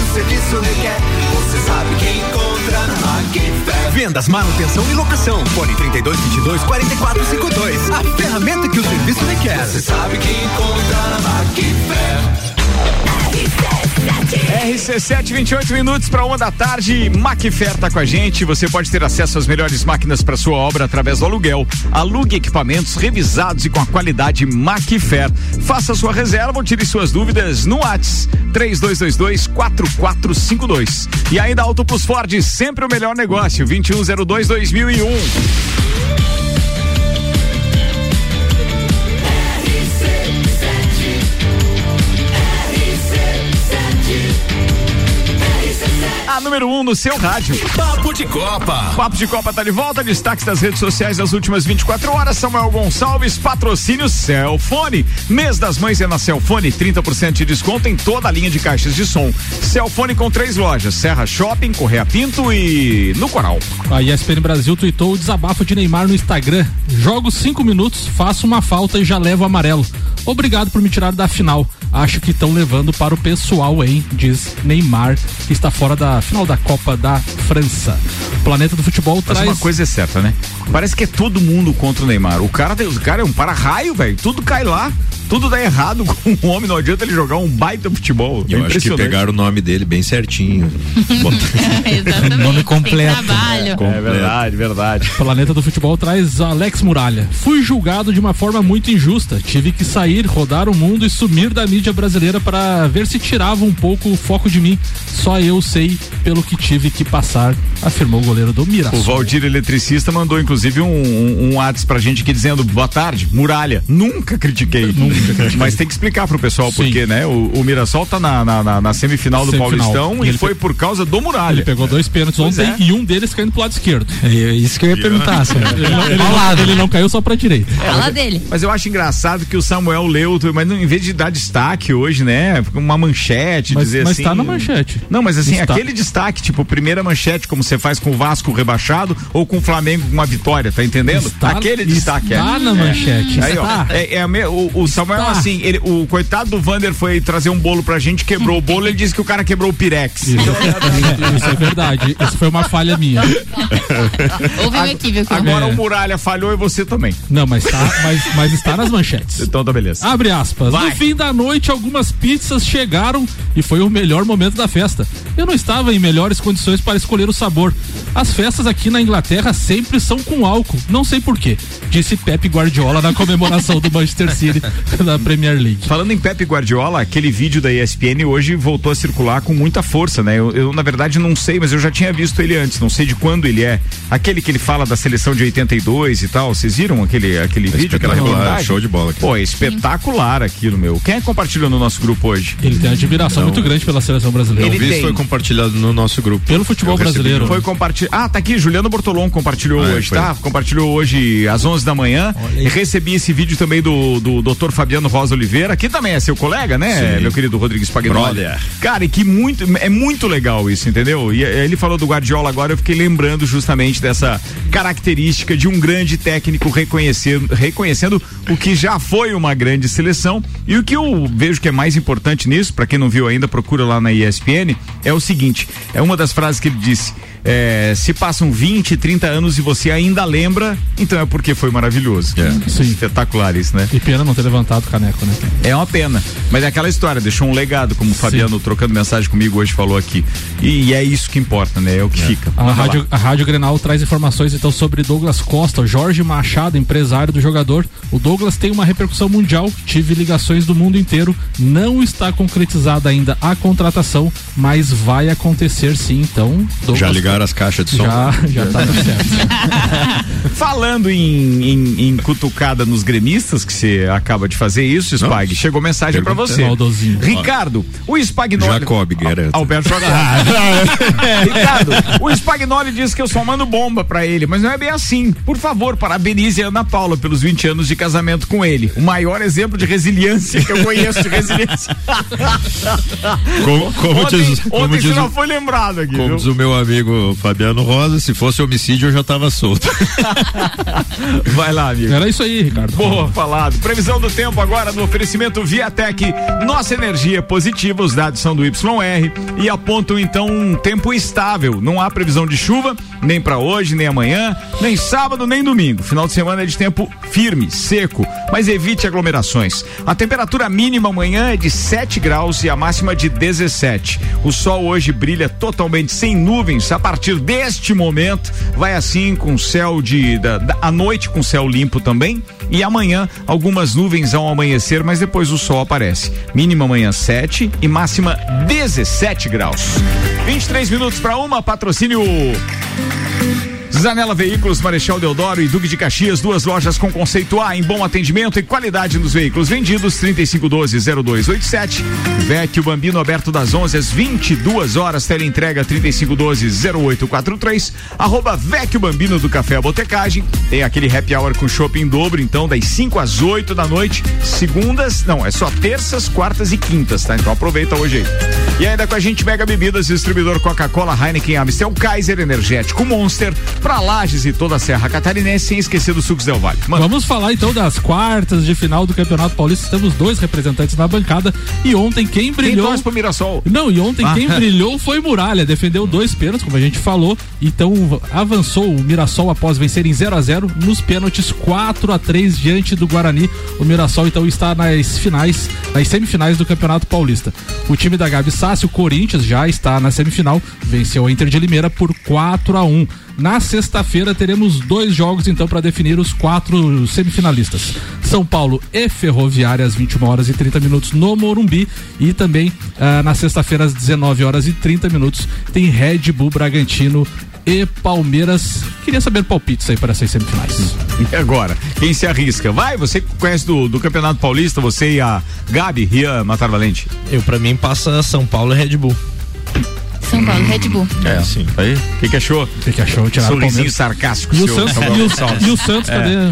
Serviço requer. Você sabe que encontra na Macfer. Vendas, manutenção e locação. Fone 3222 4452. A ferramenta que o serviço requer. Você sabe que encontra na Macfer. RC7, 28 minutos para uma da tarde. Macfer tá com a gente. Você pode ter acesso às melhores máquinas para sua obra através do aluguel. Alugue equipamentos revisados e com a qualidade Macfer. Faça sua reserva ou tire suas dúvidas no Whats 3222 4452. E ainda Auto Plus Ford, sempre o melhor negócio. 2102 2001. A número 1 um no seu rádio. Papo de Copa. Papo de Copa tá de volta. Destaques das redes sociais das últimas 24 horas. Samuel Gonçalves, patrocínio Celfone. Mês das mães é na Celfone, 30% de desconto em toda a linha de caixas de som. Celfone com três lojas: Serra Shopping, Correia Pinto e no Coral. A ESPN Brasil tweetou o desabafo de Neymar no Instagram. Jogo cinco minutos, faço uma falta e já levo amarelo. Obrigado por me tirar da final. Acho que estão levando para o pessoal, hein? Diz Neymar, que está fora da final da Copa da França. O planeta do futebol Mas traz. uma coisa é certa, né? Parece que é todo mundo contra o Neymar. O cara, o cara é um para-raio, velho. Tudo cai lá. Tudo dá errado com o homem. Não adianta ele jogar um baita futebol. Eu é acho que pegaram o nome dele bem certinho. Nome completo. É verdade, verdade. O Planeta do Futebol traz Alex Muralha. Fui julgado de uma forma muito injusta. Tive que sair, rodar o mundo e sumir da mídia brasileira para ver se tirava um pouco o foco de mim. Só eu sei pelo que tive que passar, afirmou o goleiro do O Mirassol. Valdir Eletricista mandou inclusive um, um, um WhatsApp pra gente aqui dizendo boa tarde, muralha. Nunca critiquei. Mas tem que explicar pro pessoal porque, né? O, o Mirassol tá na, na, na- na semifinal do Semifinal. Paulistão E e ele foi por causa do muralha. Ele pegou dois pênaltis Pois ontem é. e um deles caindo pro lado esquerdo. É isso que eu ia perguntar, Samuel. Ele não, ele não- ele não caiu só pra direita. Fala dele. Mas eu acho engraçado que o Samuel leu, mas não- em vez de dar destaque hoje, né? Uma manchete, Mas- dizer mas assim. tá na manchete. Não, mas assim, Está. aquele destaque, tipo, primeira manchete, como você faz com o Vasco rebaixado ou com o Flamengo com uma vitória, tá entendendo? Está- aquele destaque está é. na É. manchete, Aí, ó, é, é me- o, o Samuel, Está. assim, ele- o coitado do Vander foi trazer um bolo pra gente, quebrou o bolo, ele disse que o cara quebrou o Pirex. Isso, isso é verdade. Isso foi uma falha minha. Houve um equívoco. Agora É. o Muralha falhou e você também. Não, mas tá, mas, mas está nas manchetes. Então tá beleza. Abre aspas. Vai. No fim da noite, algumas pizzas chegaram e foi o melhor momento da festa. Eu não estava em melhores condições para escolher o sabor. As festas aqui na Inglaterra sempre são com álcool. Não sei porquê, disse Pepe Guardiola na comemoração do Manchester City da Premier League. Falando em Pepe Guardiola, aquele vídeo da ESPN hoje voltou a circular com muita força, né? Eu, eu, na verdade não sei, mas eu já tinha visto ele antes, não sei de quando ele é. Aquele que ele fala da seleção de 82 e tal, vocês viram aquele, aquele vídeo, aquela reportagem? show de bola aqui. Pô, é espetacular aquilo, meu. Quem é que compartilhou no nosso grupo hoje? Ele tem admiração muito grande pela seleção brasileira. Ele Eu vi isso tem. foi compartilhado no nosso grupo. Pelo futebol Eu brasileiro. Foi compartilhado. Ah, tá aqui, Juliano Bortolom compartilhou Ah, é, hoje, foi. tá? Compartilhou hoje às 11 da manhã. E recebi esse vídeo também do, do Dr. Fabiano Rosa Oliveira, que também é seu colega, né, Sim. meu querido Rodrigues Pagnoli? Cara, e que muito, é muito legal isso, entendeu? E eh, ele falou do Guardiola agora, eu fiquei lembrando justamente dessa característica de um grande técnico reconhecendo, reconhecendo o que já foi uma grande seleção. E o que eu vejo que é mais importante nisso, pra quem não viu ainda, procura lá na ESPN, é o seguinte: é uma das frases que ele disse. É, se passam 20, 30 anos e você ainda lembra, então é porque foi maravilhoso. Sim. Espetacular isso, né? E pena não ter levantado o caneco, né? É uma pena. Mas é aquela história, deixou um legado, como o Fabiano trocando mensagem comigo hoje falou aqui. E, é isso que importa, né? É o que fica. A rádio, a rádio Grenal traz informações então sobre Douglas Costa, Jorge Machado, empresário do jogador. O Douglas tem uma repercussão mundial, tive ligações do mundo inteiro. Não está concretizada ainda a contratação, mas vai acontecer sim. Então, Douglas ligaram as caixas de som? Já, já tá tudo certo. Falando em, em, em cutucada nos gremistas, que você acaba de fazer isso, Spag, chegou mensagem pra Pergunta. você. Maldozinho. Ricardo, o Spagnoli. Jacob Guerra. Alberto joga lá. Ricardo, o Spagnoli disse que eu só mando bomba pra ele, mas não é bem assim. Por favor, parabenize a Ana Paula pelos 20 anos de casamento com ele. O maior exemplo de resiliência que eu conheço de resiliência. Como, como ontem diz, como ontem diz não foi lembrado aqui. Como viu? diz o meu amigo Fabiano Rosa, se fosse homicídio eu já tava solto. Vai lá, amigo. Era isso aí, Ricardo. Boa, falado. Previsão do tempo agora no oferecimento Viatec. Nossa energia positiva, os dados são do YR e apontam então um tempo estável. Não há previsão de chuva, nem para hoje, nem amanhã, nem sábado, nem domingo. Final de semana é de tempo firme, seco, mas evite aglomerações. A temperatura mínima amanhã é de 7 graus e a máxima de 17. O sol hoje brilha totalmente sem nuvens. A partir deste momento, vai assim com céu de. Da, da, à noite com céu limpo também. E amanhã, algumas nuvens ao amanhecer, mas depois o sol aparece. Mínima amanhã 7 e máxima 17 graus. 23 minutos para uma, patrocínio. Zanela Veículos, Marechal Deodoro e Duque de Caxias, duas lojas com conceito A em bom atendimento e qualidade nos veículos vendidos, 3512-0287. Vecchio Bambino aberto das 11 às 22 horas, teleentrega 3512-0843. Arroba Vecchio Bambino do Café Botecagem. Tem aquele happy hour com shopping dobro, então, das 5 às 8 da noite, segundas, não, é só terças, quartas e quintas, tá? Então aproveita hoje aí. E ainda com a gente, Mega Bebidas, distribuidor Coca-Cola, Heineken, Amstel, Kaiser, Energético, Monster, pra Lages e toda a Serra Catarinense, sem esquecer do Sucos Del Vale. Mano. Vamos falar então das quartas de final do Campeonato Paulista. Temos dois representantes na bancada e ontem quem brilhou. torce pro Mirassol? Não, e ontem Ah. quem brilhou foi Muralha. Defendeu dois pênaltis, como a gente falou. Então avançou o Mirassol após vencer em 0 a 0 nos pênaltis 4 a 3 diante do Guarani. O Mirassol então está nas finais, nas semifinais do Campeonato Paulista. O time da Gabi Sassi, o Corinthians, já está na semifinal. Venceu a Inter de Limeira por 4 a 1 na sexta-feira teremos dois jogos então para definir os quatro semifinalistas. São Paulo e Ferroviária às 21 horas e 30 minutos no Morumbi e também ah, na sexta-feira às 19 horas e 30 minutos tem Red Bull Bragantino e Palmeiras. Queria saber palpites aí para essas semifinais. E agora? Quem se arrisca? Vai, você que conhece do, do Campeonato Paulista, você e a Gabi, Rian Matar Valente. Eu, pra mim, passa São Paulo e Red Bull. São Paulo, Red Bull. É, sim. Aí, o que, que achou? O que, que achou? Tiraram o Sorrisinho sarcástico. E o seu, Santos- e o- e Santos, cadê? É.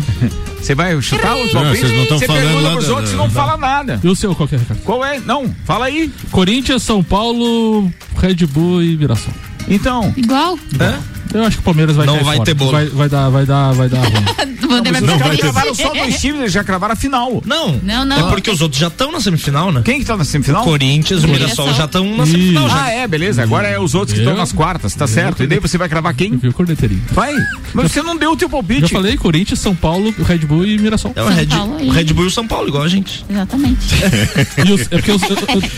Você vai chutar os Não, palpites? vocês não tão Você falando pergunta lá pros outros e não da- fala nada. E o seu qual que é, Ricardo? Qual é? Não, fala aí. Corinthians, São Paulo, Red Bull e Mirassol. Então. Igual? Eu acho que o Palmeiras vai Não cair vai fora. ter bolo. Vai, vai dar, vai dar, vai dar ruim. Vander vai Os caras cravaram só dois times, eles já cravaram a final. Não. Não, não. É porque os outros já estão na semifinal, né? Quem que tá na semifinal? O Corinthians, o Mirassol já estão na semifinal. Já. Ah, é, beleza. Agora é os outros que Eu- estão nas quartas, tá certo? E daí você vai cravar quem? Viu, corneteirinho. Vai. Mas você não deu o teu palpite. Já falei Corinthians, São Paulo, Red Bull e Mirassol. É o Red, e- Red Bull e o São Paulo, igual a gente. Exatamente. Os- é porque os-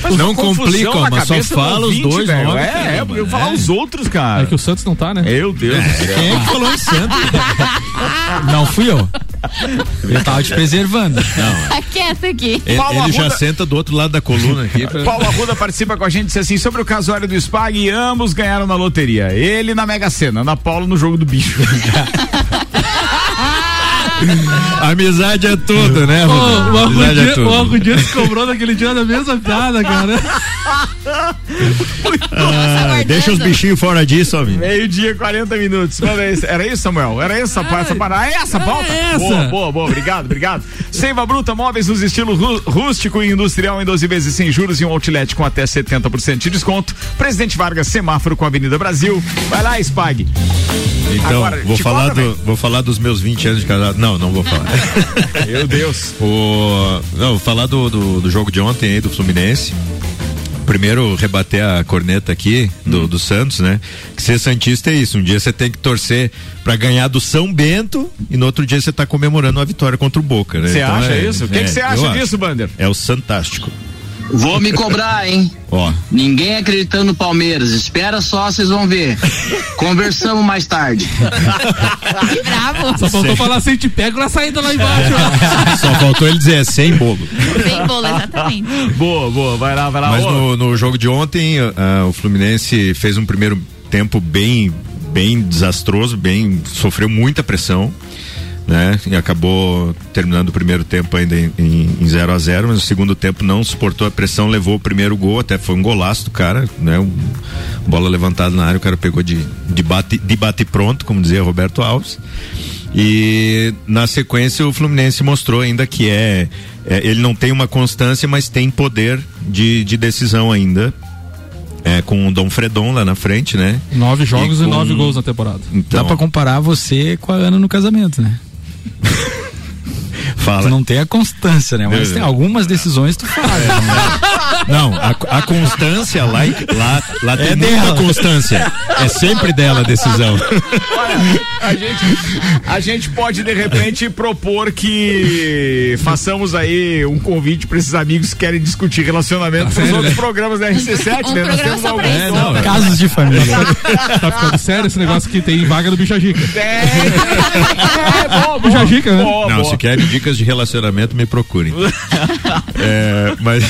Mas Não uma confusão complica, na mas só fala os dois É, é, eu falar os outros, cara. É que o Santos não tá, né? Meu Deus do céu. Quem é que falou em Santos? Não fui eu. Eu tava te preservando. Tá quieto aqui. Ele, Paulo ele já Arruda- senta do outro lado da coluna aqui. pra- Paulo Arruda participa com a gente disse assim sobre o casório do Spag e ambos ganharam na loteria. Ele na Mega Sena, Ana Paula no jogo do bicho. Amizade é tudo, né? Ô, Rodrigo? o Amizade é tudo. o Arrudias cobrou naquele dia da mesma piada, cara. Ah, deixa os bichinhos fora disso, amigo. Meio-dia, 40 minutos. Era isso, Samuel? Era essa, essa parada? É essa a pauta? essa. Boa, boa, boa. Obrigado, obrigado. Seiva Bruta Móveis nos estilos rú- rústico e industrial em 12 vezes sem juros e um outlet com até 70% de desconto. Presidente Vargas, semáforo com a Avenida Brasil. Vai lá, Spag. Então, Agora, vou falar, do, vou falar dos meus 20 anos de casado. Não, não vou falar. Meu Deus. O, não, vou falar do, do, do jogo de ontem aí do Fluminense. Primeiro, rebater a corneta aqui do, do Santos, né? Que ser Santista é isso. Um dia você tem que torcer pra ganhar do São Bento e no outro dia você tá comemorando a vitória contra o Boca, né? Você Então acha é- isso? O que é, que você acha acho. disso, Bander? É o Santástico. Vou me cobrar, hein? Ó. Ninguém acreditando no Palmeiras. Espera só, vocês vão ver. Conversamos mais tarde. Que bravo. Só faltou falar assim, te pego na saída lá embaixo. Só faltou ele dizer é sem bolo. Sem bolo, exatamente. Boa, boa. Vai lá, vai lá. Mas no, no jogo de ontem, ah, o Fluminense fez um primeiro tempo bem, bem desastroso, bem sofreu muita pressão, né? E acabou terminando o primeiro tempo ainda em, em 0 a 0 mas o segundo tempo não suportou a pressão, levou o primeiro gol, até foi um golaço do cara, né? Um, bola levantada na área, o cara pegou de, de, bate, de bate pronto, como dizia Roberto Alves. E na sequência o Fluminense mostrou ainda que é, é, ele não tem uma constância, mas tem poder de, de decisão ainda. É, com o Dom Fredon lá na frente, né? Nove jogos e, com- nove gols na temporada. Então, Dá pra comparar você com a Ana no casamento, né? Fala. Tu não tem a constância, né? Mas tem algumas decisões tu faz. né? Não, a, a constância lá, lá, lá tem É muita constância. É sempre dela a decisão. Olha, a gente, a gente pode de repente propor que façamos aí um convite para esses amigos que querem discutir relacionamento Tá nos sério, outros né? programas da RC7, Um né? Nós temos alguns isso. nomes. Casos de família. Tá ficando sério esse negócio que tem vaga no Bicha Gica. É, é, boa, Bicha Gica, né? boa, Não, boa. se querem dicas de relacionamento, me procurem. É, mas.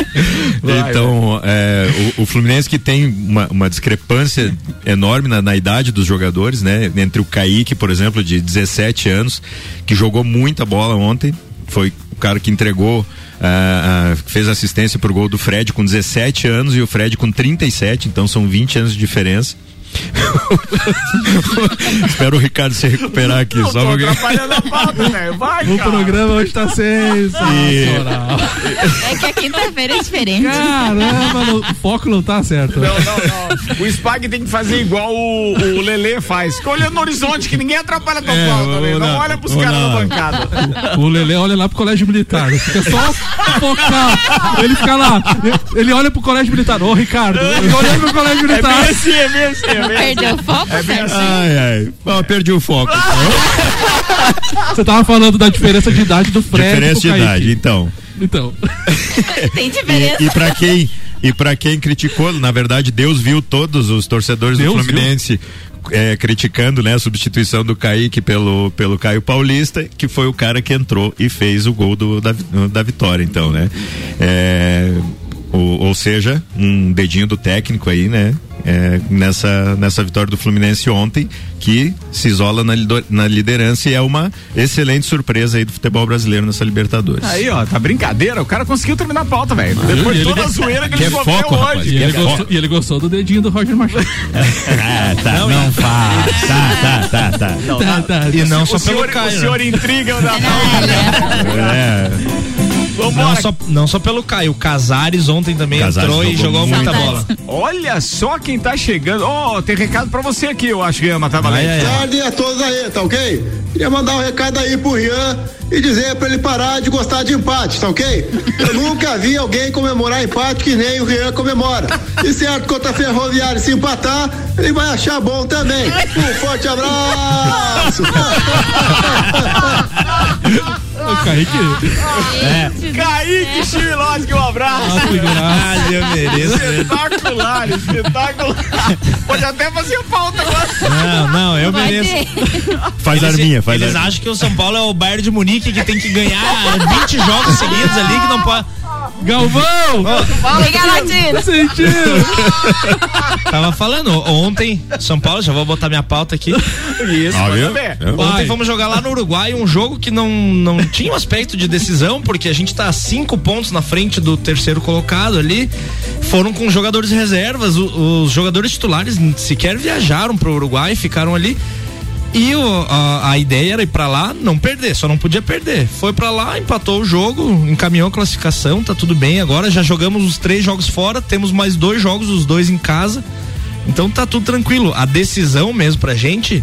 Então, é, o, o Fluminense que tem uma, uma discrepância enorme na, na idade dos jogadores, né? Entre o Kaique, por exemplo, de 17 anos, que jogou muita bola ontem, foi o cara que entregou. ah, ah, fez assistência pro gol do Fred com 17 anos e o Fred com 37, então são 20 anos de diferença. Espero o Ricardo se recuperar aqui. Não, só tô porque- atrapalhando a pauta, velho. Vai, O cara. programa hoje tá sensacional. É que a quinta-feira é diferente. Caramba, o foco não tá certo. Não, não, não. O Spag tem que fazer igual o, o Lelê faz. Fica olhando no horizonte, que ninguém atrapalha tua É, pauta, né? Não olha pros caras na bancada. O Lele olha lá pro colégio militar, fica só focar. Ele fica lá, ele olha pro colégio militar. Ô, Ricardo, ele olhando pro colégio É militar. é bem assim. É bem assim. Perdeu o foco, É bem assim. Ai, ai. Bom, perdi o foco. Você tava falando da diferença de idade do Fred Diferença de idade, então. Então, Tem diferença. E, e para quem e para quem criticou, na verdade, Deus viu todos os torcedores Deus do Fluminense é, criticando né, a substituição do Kaique pelo, pelo Caio Paulista, que foi o cara que entrou e fez o gol do, da, da vitória, então, né? É, ou, ou seja, um dedinho do técnico aí, né? É, nessa, nessa vitória do Fluminense ontem, que se isola na, na liderança e é uma excelente surpresa aí do futebol brasileiro nessa Libertadores. Aí, ó, tá brincadeira. O cara conseguiu terminar a pauta, velho. Depois de ele- toda a zoeira que que ele é sofreu foco, rapaz. hoje. e ele, É gostou, e ele gostou do dedinho do Roger Machado. Ah, tá, não, faz. Tá, tá, tá, tá. Tá, tá. E não o só pelo senhor, Caio. o né? senhor intriga da É, Não Vambora. só, não só pelo Caio, o Casares ontem também Casares entrou e jogou muito. muita bola. Olha só quem tá chegando. Ó, tem recado pra você aqui, eu acho, Gama, tá valendo? Ai. tarde a todos aí, tá ok? Queria mandar um recado aí pro Rian e dizer pra ele parar de gostar de empate, tá ok? Eu nunca vi alguém comemorar empate que nem o Rian comemora. E certo, contra a Ferroviária se empatar, ele vai achar bom também. Um forte abraço! Kaique. Kaique Chimiloski, um abraço. Ah, eu mereço. Espetacular, espetacular. Pode até fazer a pauta agora. Não, não, eu Vai mereço. ter. faz Eles, arminha, faz eles arminha. acham que o São Paulo é o Bayern de Munique que tem que ganhar 20 jogos seguidos ali que não pode. Galvão! Liga, Latino. Sentiu! Tava falando, ontem, São Paulo, já vou botar minha pauta aqui. Isso, Ah, viu? ver. É. Ontem Vai. fomos jogar lá no Uruguai um jogo que não, não tinha um aspecto de decisão, porque a gente tá a cinco pontos na frente do terceiro colocado ali. Foram com jogadores reservas, o- os jogadores titulares sequer viajaram pro Uruguai, ficaram ali. E o- a, a ideia era ir pra lá, não perder, só não podia perder. Foi pra lá, empatou o jogo, encaminhou a classificação, tá tudo bem. Agora já jogamos os três jogos fora, temos mais dois jogos, os dois em casa. Então tá tudo tranquilo. A decisão mesmo pra gente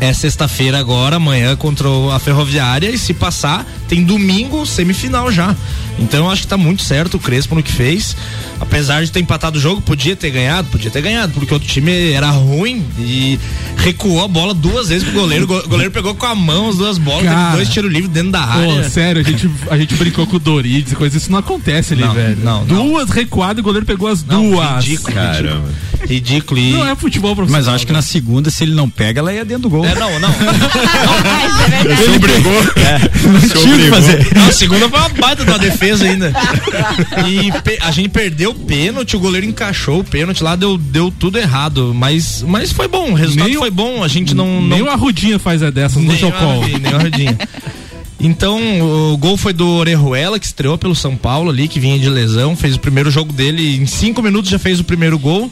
é sexta-feira agora, amanhã contra o- a Ferroviária e se passar, tem domingo semifinal já. Então eu acho que tá muito certo o Crespo no que fez. Apesar de ter empatado o jogo, podia ter ganhado, podia ter ganhado, porque o outro time era ruim e recuou a bola duas vezes pro goleiro. O go- goleiro pegou com a mão as duas bolas, Cara. teve dois tiros livres dentro da Pô, área. sério, a gente, a gente brincou com o Dorides e coisa, isso não acontece ali, Não, velho. não, não. Duas recuadas e o goleiro pegou as Não, duas. ridículo, Caramba. Ridículo. E... Não é futebol profissional. Mas acho que na segunda, se ele não pega, ela ia dentro do gol. É, não, não. Ele obrigou. Não tinha o que fazer. Não, a segunda foi uma baita uma defesa ainda. E a gente perdeu o pênalti, o goleiro encaixou o pênalti lá, deu, deu tudo errado. Mas, mas foi bom, o resultado Nem foi bom. A gente não. Nem não o Arrudinha faz é dessas no Chocol. nem uma rodinha. Então, o gol foi do Orejuela, que estreou pelo São Paulo ali, que vinha de lesão. Fez o primeiro jogo dele, em cinco minutos já fez o primeiro gol.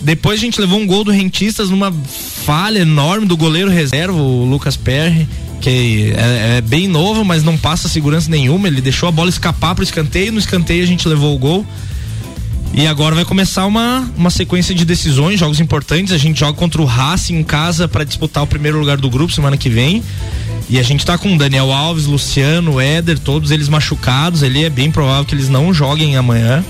Depois a gente levou um gol do Rentistas numa falha enorme do goleiro reserva, o Lucas Perry, que é, é bem novo, mas não passa segurança nenhuma. Ele deixou a bola escapar pro escanteio, no escanteio a gente levou o gol. E agora vai começar uma, uma sequência de decisões, jogos importantes. A gente joga contra o Racing em casa para disputar o primeiro lugar do grupo semana que vem. E a gente tá com Daniel Alves, Luciano, Éder, todos eles machucados. Ele é bem provável que eles não joguem amanhã.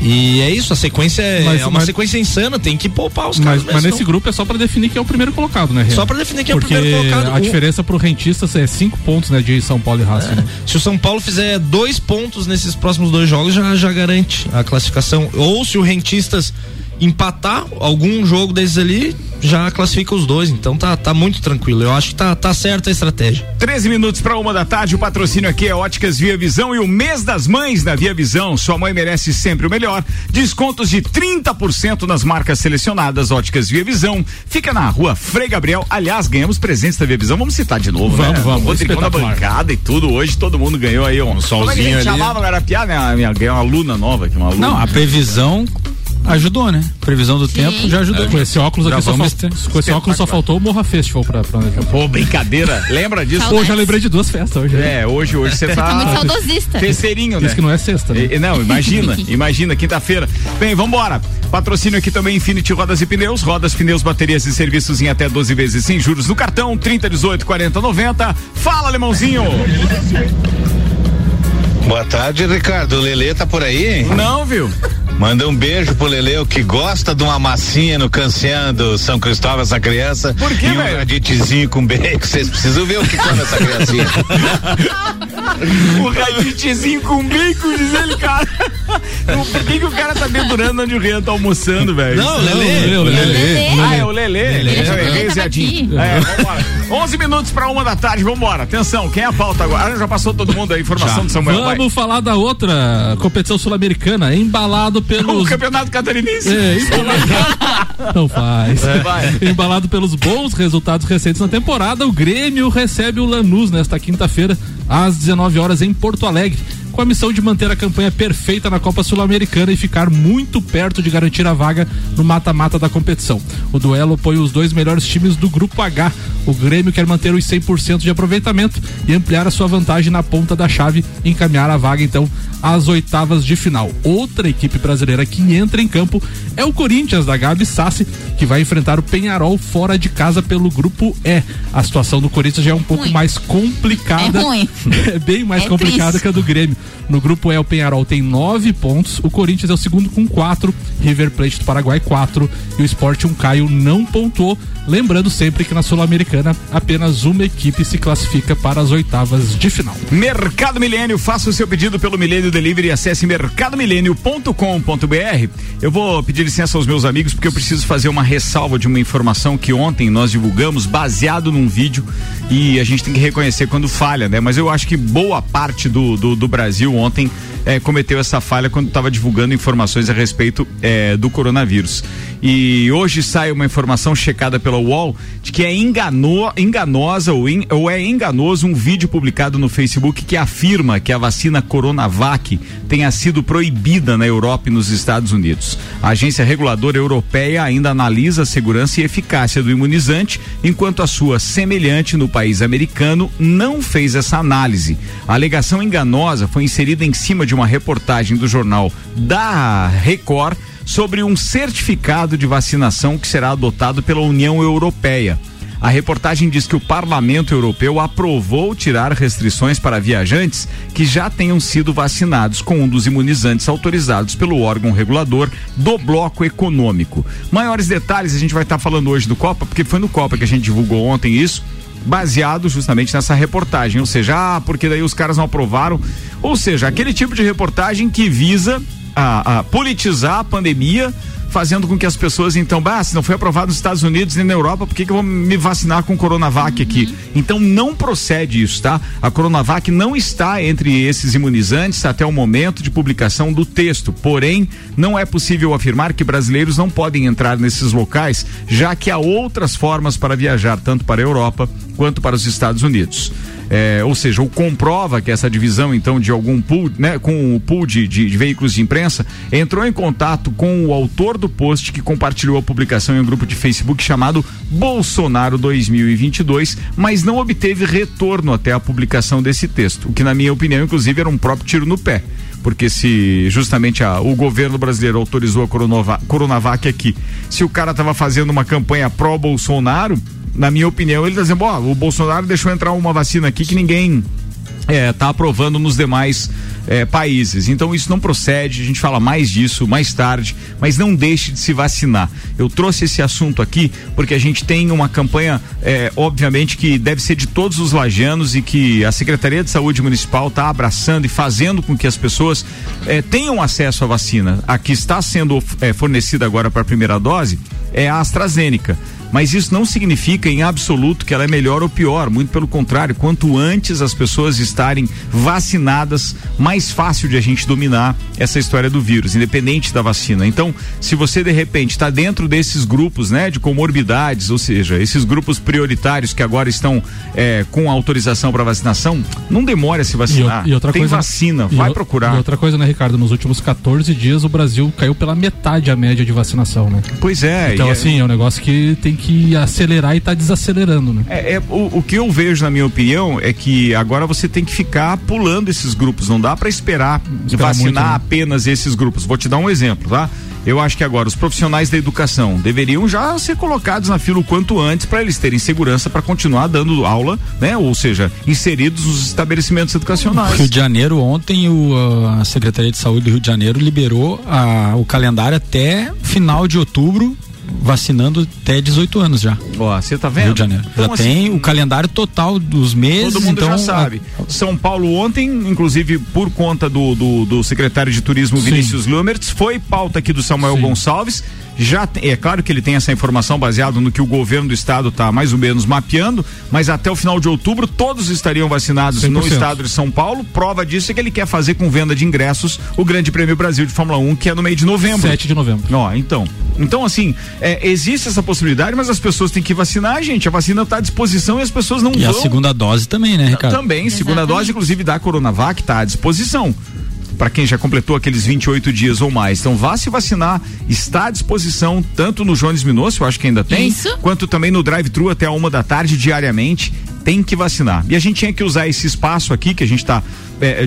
E é isso, a sequência é, Mas- é uma mas- sequência insana, tem que poupar os Mas, caras. mas mesmo, nesse grupo é só pra definir quem é o primeiro colocado, né? Rian? Só pra definir quem é o Porque primeiro colocado. A O- diferença pro Rentistas é cinco pontos, né? De São Paulo e Racing. né? Se o São Paulo fizer dois pontos nesses próximos dois jogos, já, já garante a classificação. Ou se o Rentistas empatar algum jogo desses ali, já classifica os dois. Então tá, tá muito tranquilo. Eu acho que tá, tá certa a estratégia. 13 minutos para uma da tarde, o patrocínio aqui é Óticas Via Visão e o mês das mães na Via Visão. Sua mãe merece sempre o melhor. Descontos de 30% nas marcas selecionadas. Óticas Via Visão. Fica na rua Frei Gabriel. Aliás, ganhamos presentes da Via Visão. Vamos citar de novo, Vamos, né? vamos. Rodrigão da Espetacular. bancada e tudo. Hoje todo mundo ganhou aí um solzinho Como é que a gente ali. chamava Garapiá, né? A minha, ganhou uma aluna nova aqui, uma aluna. Não, a previsão ajudou, né? Previsão do tempo já ajudou. Com esse óculos Já aqui só, ter- com esse óculos só faltou o Morra Festival pra, pra Pô, brincadeira. Lembra disso? Pô, já lembrei de duas festas hoje. É, hoje, hoje você tá. Tá muito saudosista. Terceirinho, né? Diz que não é sexta, né? E- Não, imagina, imagina, quinta-feira. Bem, vambora. Patrocínio aqui também Infinity Rodas e Pneus, rodas, pneus, baterias e serviços em até 12 vezes sem juros no cartão, 30, 18, 40, 90. Fala, alemãozinho. Boa tarde, Ricardo. O Lelê tá por aí? Não, viu? Manda um beijo pro Lelê, o que gosta de uma massinha no cancian do São Cristóvão, essa criança. Por quê, E um raditezinho com bacon. Vocês precisam ver o que come essa criancinha. o raditezinho com bacon, diz ele, cara. Por que, que o cara tá dedurando onde o Rian tá almoçando, velho? Não, o Lelê. o Lelê. Ah, é o Lelê. Ele É, achou que é, ele tava Rezeadinho. Aqui. É, vambora. 11 minutos pra uma da tarde, vambora. Atenção, quem é a pauta agora? Ah, já passou todo mundo a informação do Samuel. vai. Vamos falar da outra competição sul-americana, embalado O pelos. campeonato catarinense. É, embalado. Não faz. Vai. Embalado pelos bons resultados recentes na temporada, o Grêmio recebe o Lanús nesta quinta-feira, às 19 horas em Porto Alegre. Com a missão de manter a campanha perfeita na Copa Sul-Americana e ficar muito perto de garantir a vaga no mata-mata da competição. O duelo põe os dois melhores times do Grupo H. O Grêmio quer manter os 100% de aproveitamento e ampliar a sua vantagem na ponta da chave e encaminhar a vaga, então, às oitavas de final. Outra equipe brasileira que entra em campo é o Corinthians da Gabi Sassi, que vai enfrentar o Penharol fora de casa pelo grupo E. A situação do Corinthians já é um pouco Ruim. mais complicada. É ruim. É bem mais É complicada que a do Grêmio. No grupo E, o Penharol tem nove pontos, o Corinthians é o segundo com quatro, River Plate do Paraguai quatro e o Sport um Caio não pontuou. Lembrando sempre que na Sul-Americana apenas uma equipe se classifica para as oitavas de final. Mercado Milênio, faça o seu pedido pelo Milênio Delivery e acesse mercadomilênio.com.br. Eu vou pedir licença aos meus amigos porque eu preciso fazer uma ressalva de uma informação que ontem nós divulgamos baseado num vídeo e a gente tem que reconhecer quando falha, né? Mas eu acho que boa parte do, do, do Brasil ontem eh, cometeu essa falha quando estava divulgando informações a respeito eh, do coronavírus. E hoje sai uma informação checada pela UOL de que é engano, enganosa ou, en- ou é enganoso um vídeo publicado no Facebook que afirma que a vacina Coronavac tenha sido proibida na Europa e nos Estados Unidos. A agência reguladora europeia ainda analisa a segurança e eficácia do imunizante, enquanto a sua semelhante no país americano não fez essa análise. A alegação enganosa foi inserida em cima de uma reportagem do jornal da Record sobre um certificado de vacinação que será adotado pela União Europeia. A reportagem diz que o Parlamento Europeu aprovou tirar restrições para viajantes que já tenham sido vacinados com um dos imunizantes autorizados pelo órgão regulador do bloco econômico. Maiores detalhes a gente vai estar falando hoje do Copa, porque foi no Copa que a gente divulgou ontem isso baseado justamente nessa reportagem, ou seja, ah, porque daí os caras não aprovaram, ou seja, aquele tipo de reportagem que visa a, a politizar a pandemia, fazendo com que as pessoas então, bah, se não foi aprovado nos Estados Unidos nem na Europa, por que, que eu vou me vacinar com Coronavac aqui? Então não procede isso, tá? A Coronavac não está entre esses imunizantes até o momento de publicação do texto. Porém, não é possível afirmar que brasileiros não podem entrar nesses locais, já que há outras formas para viajar, tanto para a Europa quanto para os Estados Unidos. É, ou seja, o comprova que essa divisão, então, de algum pool, né, com o pool de, de- de veículos de imprensa, entrou em contato com o autor do post que compartilhou a publicação em um grupo de Facebook chamado Bolsonaro 2022, mas não obteve retorno até a publicação desse texto, o que, na minha opinião, inclusive, era um próprio tiro no pé. Porque se justamente a- o governo brasileiro autorizou a Coronava- Coronavac aqui, se o cara estava fazendo uma campanha pró-Bolsonaro, na minha opinião, ele tá dizendo, ó, o Bolsonaro deixou entrar uma vacina aqui que ninguém é, tá aprovando nos demais é, países. Então isso não procede, a gente fala mais disso mais tarde, mas não deixe de se vacinar. Eu trouxe esse assunto aqui porque a gente tem uma campanha, é, obviamente, que deve ser de todos os lajanos e que a Secretaria de Saúde Municipal está abraçando e fazendo com que as pessoas é, tenham acesso à vacina. A que está sendo é, fornecida agora para a primeira dose é a AstraZeneca mas isso não significa em absoluto que ela é melhor ou pior, muito pelo contrário, quanto antes as pessoas estarem vacinadas, mais fácil de a gente dominar essa história do vírus, independente da vacina. Então, se você de repente está dentro desses grupos, né, de comorbidades, ou seja, esses grupos prioritários que agora estão é, com autorização para vacinação, não demore a se vacinar. E, e outra Tem coisa, vacina, e vai o- procurar. E outra coisa, né, Ricardo? Nos últimos 14 dias o Brasil caiu pela metade a média de vacinação, né? Pois é. Então, é- assim, é um negócio que tem que acelerar e tá desacelerando, né? É, é, o, o que eu vejo, na minha opinião, é que agora você tem que ficar pulando esses grupos. Não dá para esperar, Esperar vacinar muito, né? apenas esses grupos. Vou te dar um exemplo, tá? Eu acho que agora os profissionais da educação deveriam já ser colocados na fila o quanto antes para eles terem segurança para continuar dando aula, né? Ou seja, inseridos nos estabelecimentos educacionais. Rio de Janeiro, ontem o, a Secretaria de Saúde do Rio de Janeiro liberou a- o calendário até final de outubro, vacinando até 18 anos já. Ó, você tá vendo? Rio de Janeiro. Então, já assim, tem o calendário total dos meses. Todo mundo então, já sabe. São Paulo ontem, inclusive por conta do, do, do secretário de turismo Sim. Vinícius Lumertz, foi pauta aqui do Samuel Sim. Gonçalves. Já tem- é claro que ele tem essa informação baseada no que o governo do estado está mais ou menos mapeando, mas até o final de outubro todos estariam vacinados no 100%. estado de São Paulo. Prova disso é que ele quer fazer com venda de ingressos o Grande Prêmio Brasil de Fórmula 1, que é no meio de novembro. 7 de novembro. Ó, então. Então, assim, é, existe essa possibilidade, mas as pessoas têm que vacinar, gente. A vacina está à disposição e as pessoas não E a vão. segunda dose também, né, Ricardo? Também, segunda dose, inclusive da Coronavac, está à disposição. Para quem já completou aqueles 28 dias ou mais. Então, vá se vacinar, está à disposição, tanto no Jones Minosso, eu acho que ainda tem, Isso. quanto também no drive-thru até a uma da tarde, diariamente. Tem que vacinar. E a gente tinha que usar esse espaço aqui, que a gente está,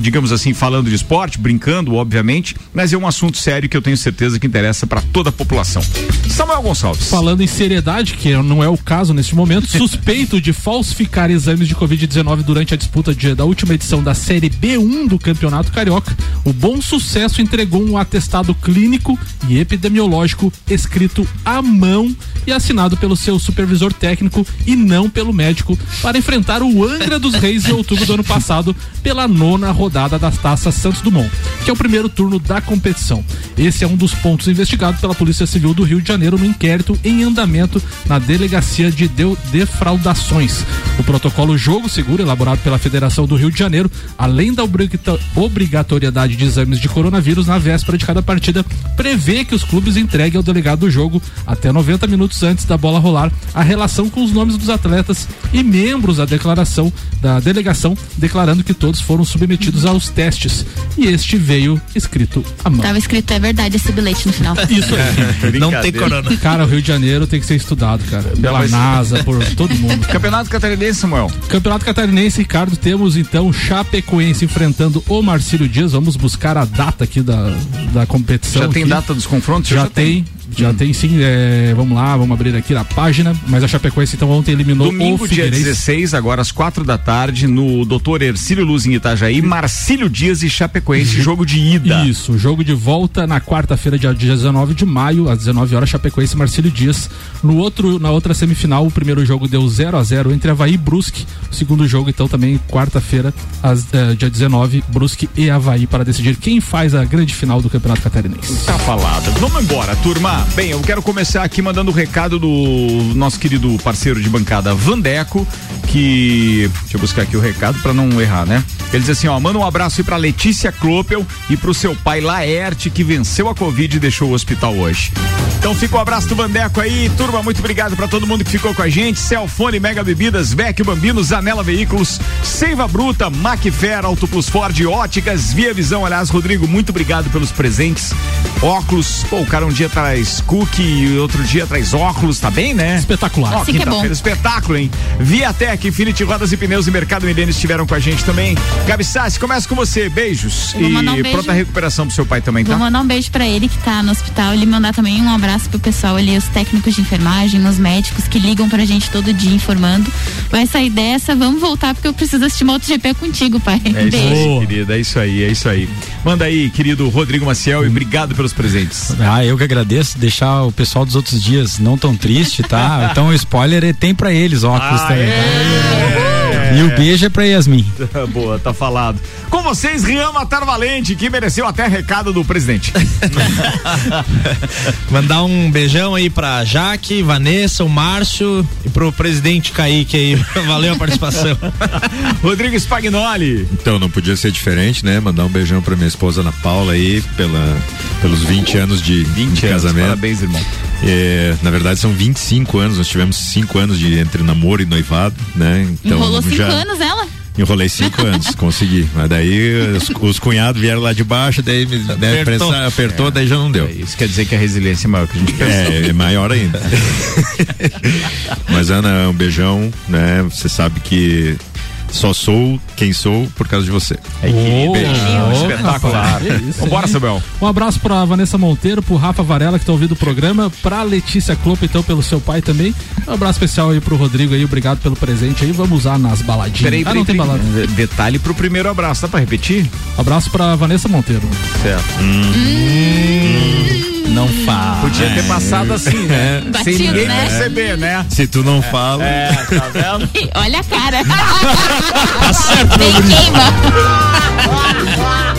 digamos assim, falando de esporte, brincando, obviamente, mas é um assunto sério que eu tenho certeza que interessa para toda a população. Samuel Gonçalves. Falando em seriedade, que não é o caso neste momento, suspeito de falsificar exames de Covid-19 durante a disputa de- da última edição da Série B1 do Campeonato Carioca, o Bom Sucesso entregou um atestado clínico e epidemiológico escrito à mão e assinado pelo seu supervisor técnico e não pelo médico para enfrentar o Angra dos Reis em outubro do ano passado pela nona rodada das taças Santos Dumont, que é o primeiro turno da competição. Esse é um dos pontos investigados pela Polícia Civil do Rio de Janeiro no inquérito em andamento na Delegacia de Defraudações. O protocolo Jogo Seguro, elaborado pela Federação do Rio de Janeiro, além da obrigato- obrigatoriedade de exames de coronavírus na véspera de cada partida, prevê que os clubes entreguem ao delegado do jogo, até 90 minutos antes da bola rolar, a relação com os nomes dos atletas e membros da declaração da delegação, declarando que todos foram submetidos aos testes. E este veio escrito à mão. Tava escrito, é verdade, esse bilhete no final. Isso aí. Não tem corona. Cara, o Rio de Janeiro tem que ser estudado, cara. Pela mas- NASA, por todo mundo. Campeonato Catarinense, Samuel. Campeonato Catarinense, Ricardo, temos então Chapecoense enfrentando o Marcílio Dias. Vamos buscar a data aqui da, da competição. Já tem aqui. data dos confrontos? Já, tem. Já tem sim, é, vamos lá, vamos abrir aqui a página, mas a Chapecoense então ontem eliminou Domingo, o dia Figueirense. 16, agora às quatro da tarde, no Doutor Ercílio Luz em Itajaí, Marcílio Dias e Chapecoense, jogo de ida. Isso, jogo de volta na quarta-feira, dia 19 de maio, às 19 horas, Chapecoense e Marcílio Dias. No outro, na outra semifinal, o primeiro jogo deu 0 a 0 entre Havaí e Brusque. O segundo jogo, então, também quarta-feira, às, eh, dia 19, Brusque e Havaí, para decidir quem faz a grande final do Campeonato Catarinense. Tá falado. Vamos embora, turma. Bem, eu quero começar aqui mandando o recado do nosso querido parceiro de bancada, Vandeco, que. Deixa eu buscar aqui o recado pra não errar, né? Ele diz assim: ó, manda um abraço aí pra Letícia Klopel e pro seu pai Laerte, que venceu a Covid e deixou o hospital hoje. Então fica o abraço do Vandeco aí, turma. Muito obrigado pra todo mundo que ficou com a gente. Celfone, Mega Bebidas, Vecchio Bambino, Zanela Veículos, Seiva Bruta, Macfer, Auto Plus Ford, Óticas, Via Visão. Aliás, Rodrigo, muito obrigado pelos presentes. óculos. Pô, o cara um dia traz cookie e outro dia traz óculos, tá bem, né? Espetacular. Ó, Assim que é bom. espetáculo, hein? Viatec, Infinity Rodas e Pneus e Mercado Milênio estiveram com a gente também. Gabi Sassi, começa com você. Beijos. Vou mandar um e beijo. pronta recuperação pro seu pai também, Vou tá? mandar um beijo pra ele que tá no hospital. Ele mandar também um abraço pro pessoal ali, os técnicos de enfermagem, os médicos que ligam pra gente todo dia informando. Vai sair dessa, vamos voltar porque eu preciso assistir uma GP contigo, pai. É isso Beijo. aí, querida. É isso aí, é isso aí. Manda aí, querido Rodrigo Maciel, e obrigado pelos presentes. Ah, eu que agradeço deixar o pessoal dos outros dias não tão triste, tá? Então o spoiler é- tem pra eles óculos Ah, também. é. E o beijo é pra Yasmin. Boa, tá falado. Com vocês, Rian Matar Valente, que mereceu até recado do presidente. Mandar um beijão aí pra Jaque, Vanessa, o Márcio e pro presidente Kaique aí. Valeu a participação. Rodrigo Spagnoli. Então, não podia ser diferente, né? Mandar um beijão pra minha esposa Ana Paula aí, pela, pelos 20 anos de, 20 de anos, casamento. parabéns, irmão. É, na verdade, são 25 anos, nós tivemos 5 anos de entre namoro e noivado, né? Então, Enrolou cinco já anos ela? Enrolei 5 anos, consegui. Mas daí os, os cunhados vieram lá de baixo, daí me né, Apertou. pressão, apertou, daí já não deu. Isso quer dizer que a resiliência é maior que a gente pensa. É, é maior ainda. Mas Ana, um beijão, né? Você sabe que só sou quem sou por causa de você. É que beijo. ô, espetacular. isso, Vambora? Samuel. Um abraço pra Vanessa Monteiro, pro Rafa Varela que tá ouvindo o programa, pra Letícia Klopp, então, pelo seu pai também. Um abraço especial aí pro Rodrigo aí, obrigado pelo presente aí. Vamos usar nas baladinhas. Peraí, ah, peraí, não tem balada. Detalhe pro primeiro abraço, dá pra repetir? Abraço pra Vanessa Monteiro. Certo. Não fala. Podia ter passado assim, né? Sem Batido, ninguém né? perceber, né? Se tu não fala. É, tá vendo? Olha a cara. Tá Bem queima.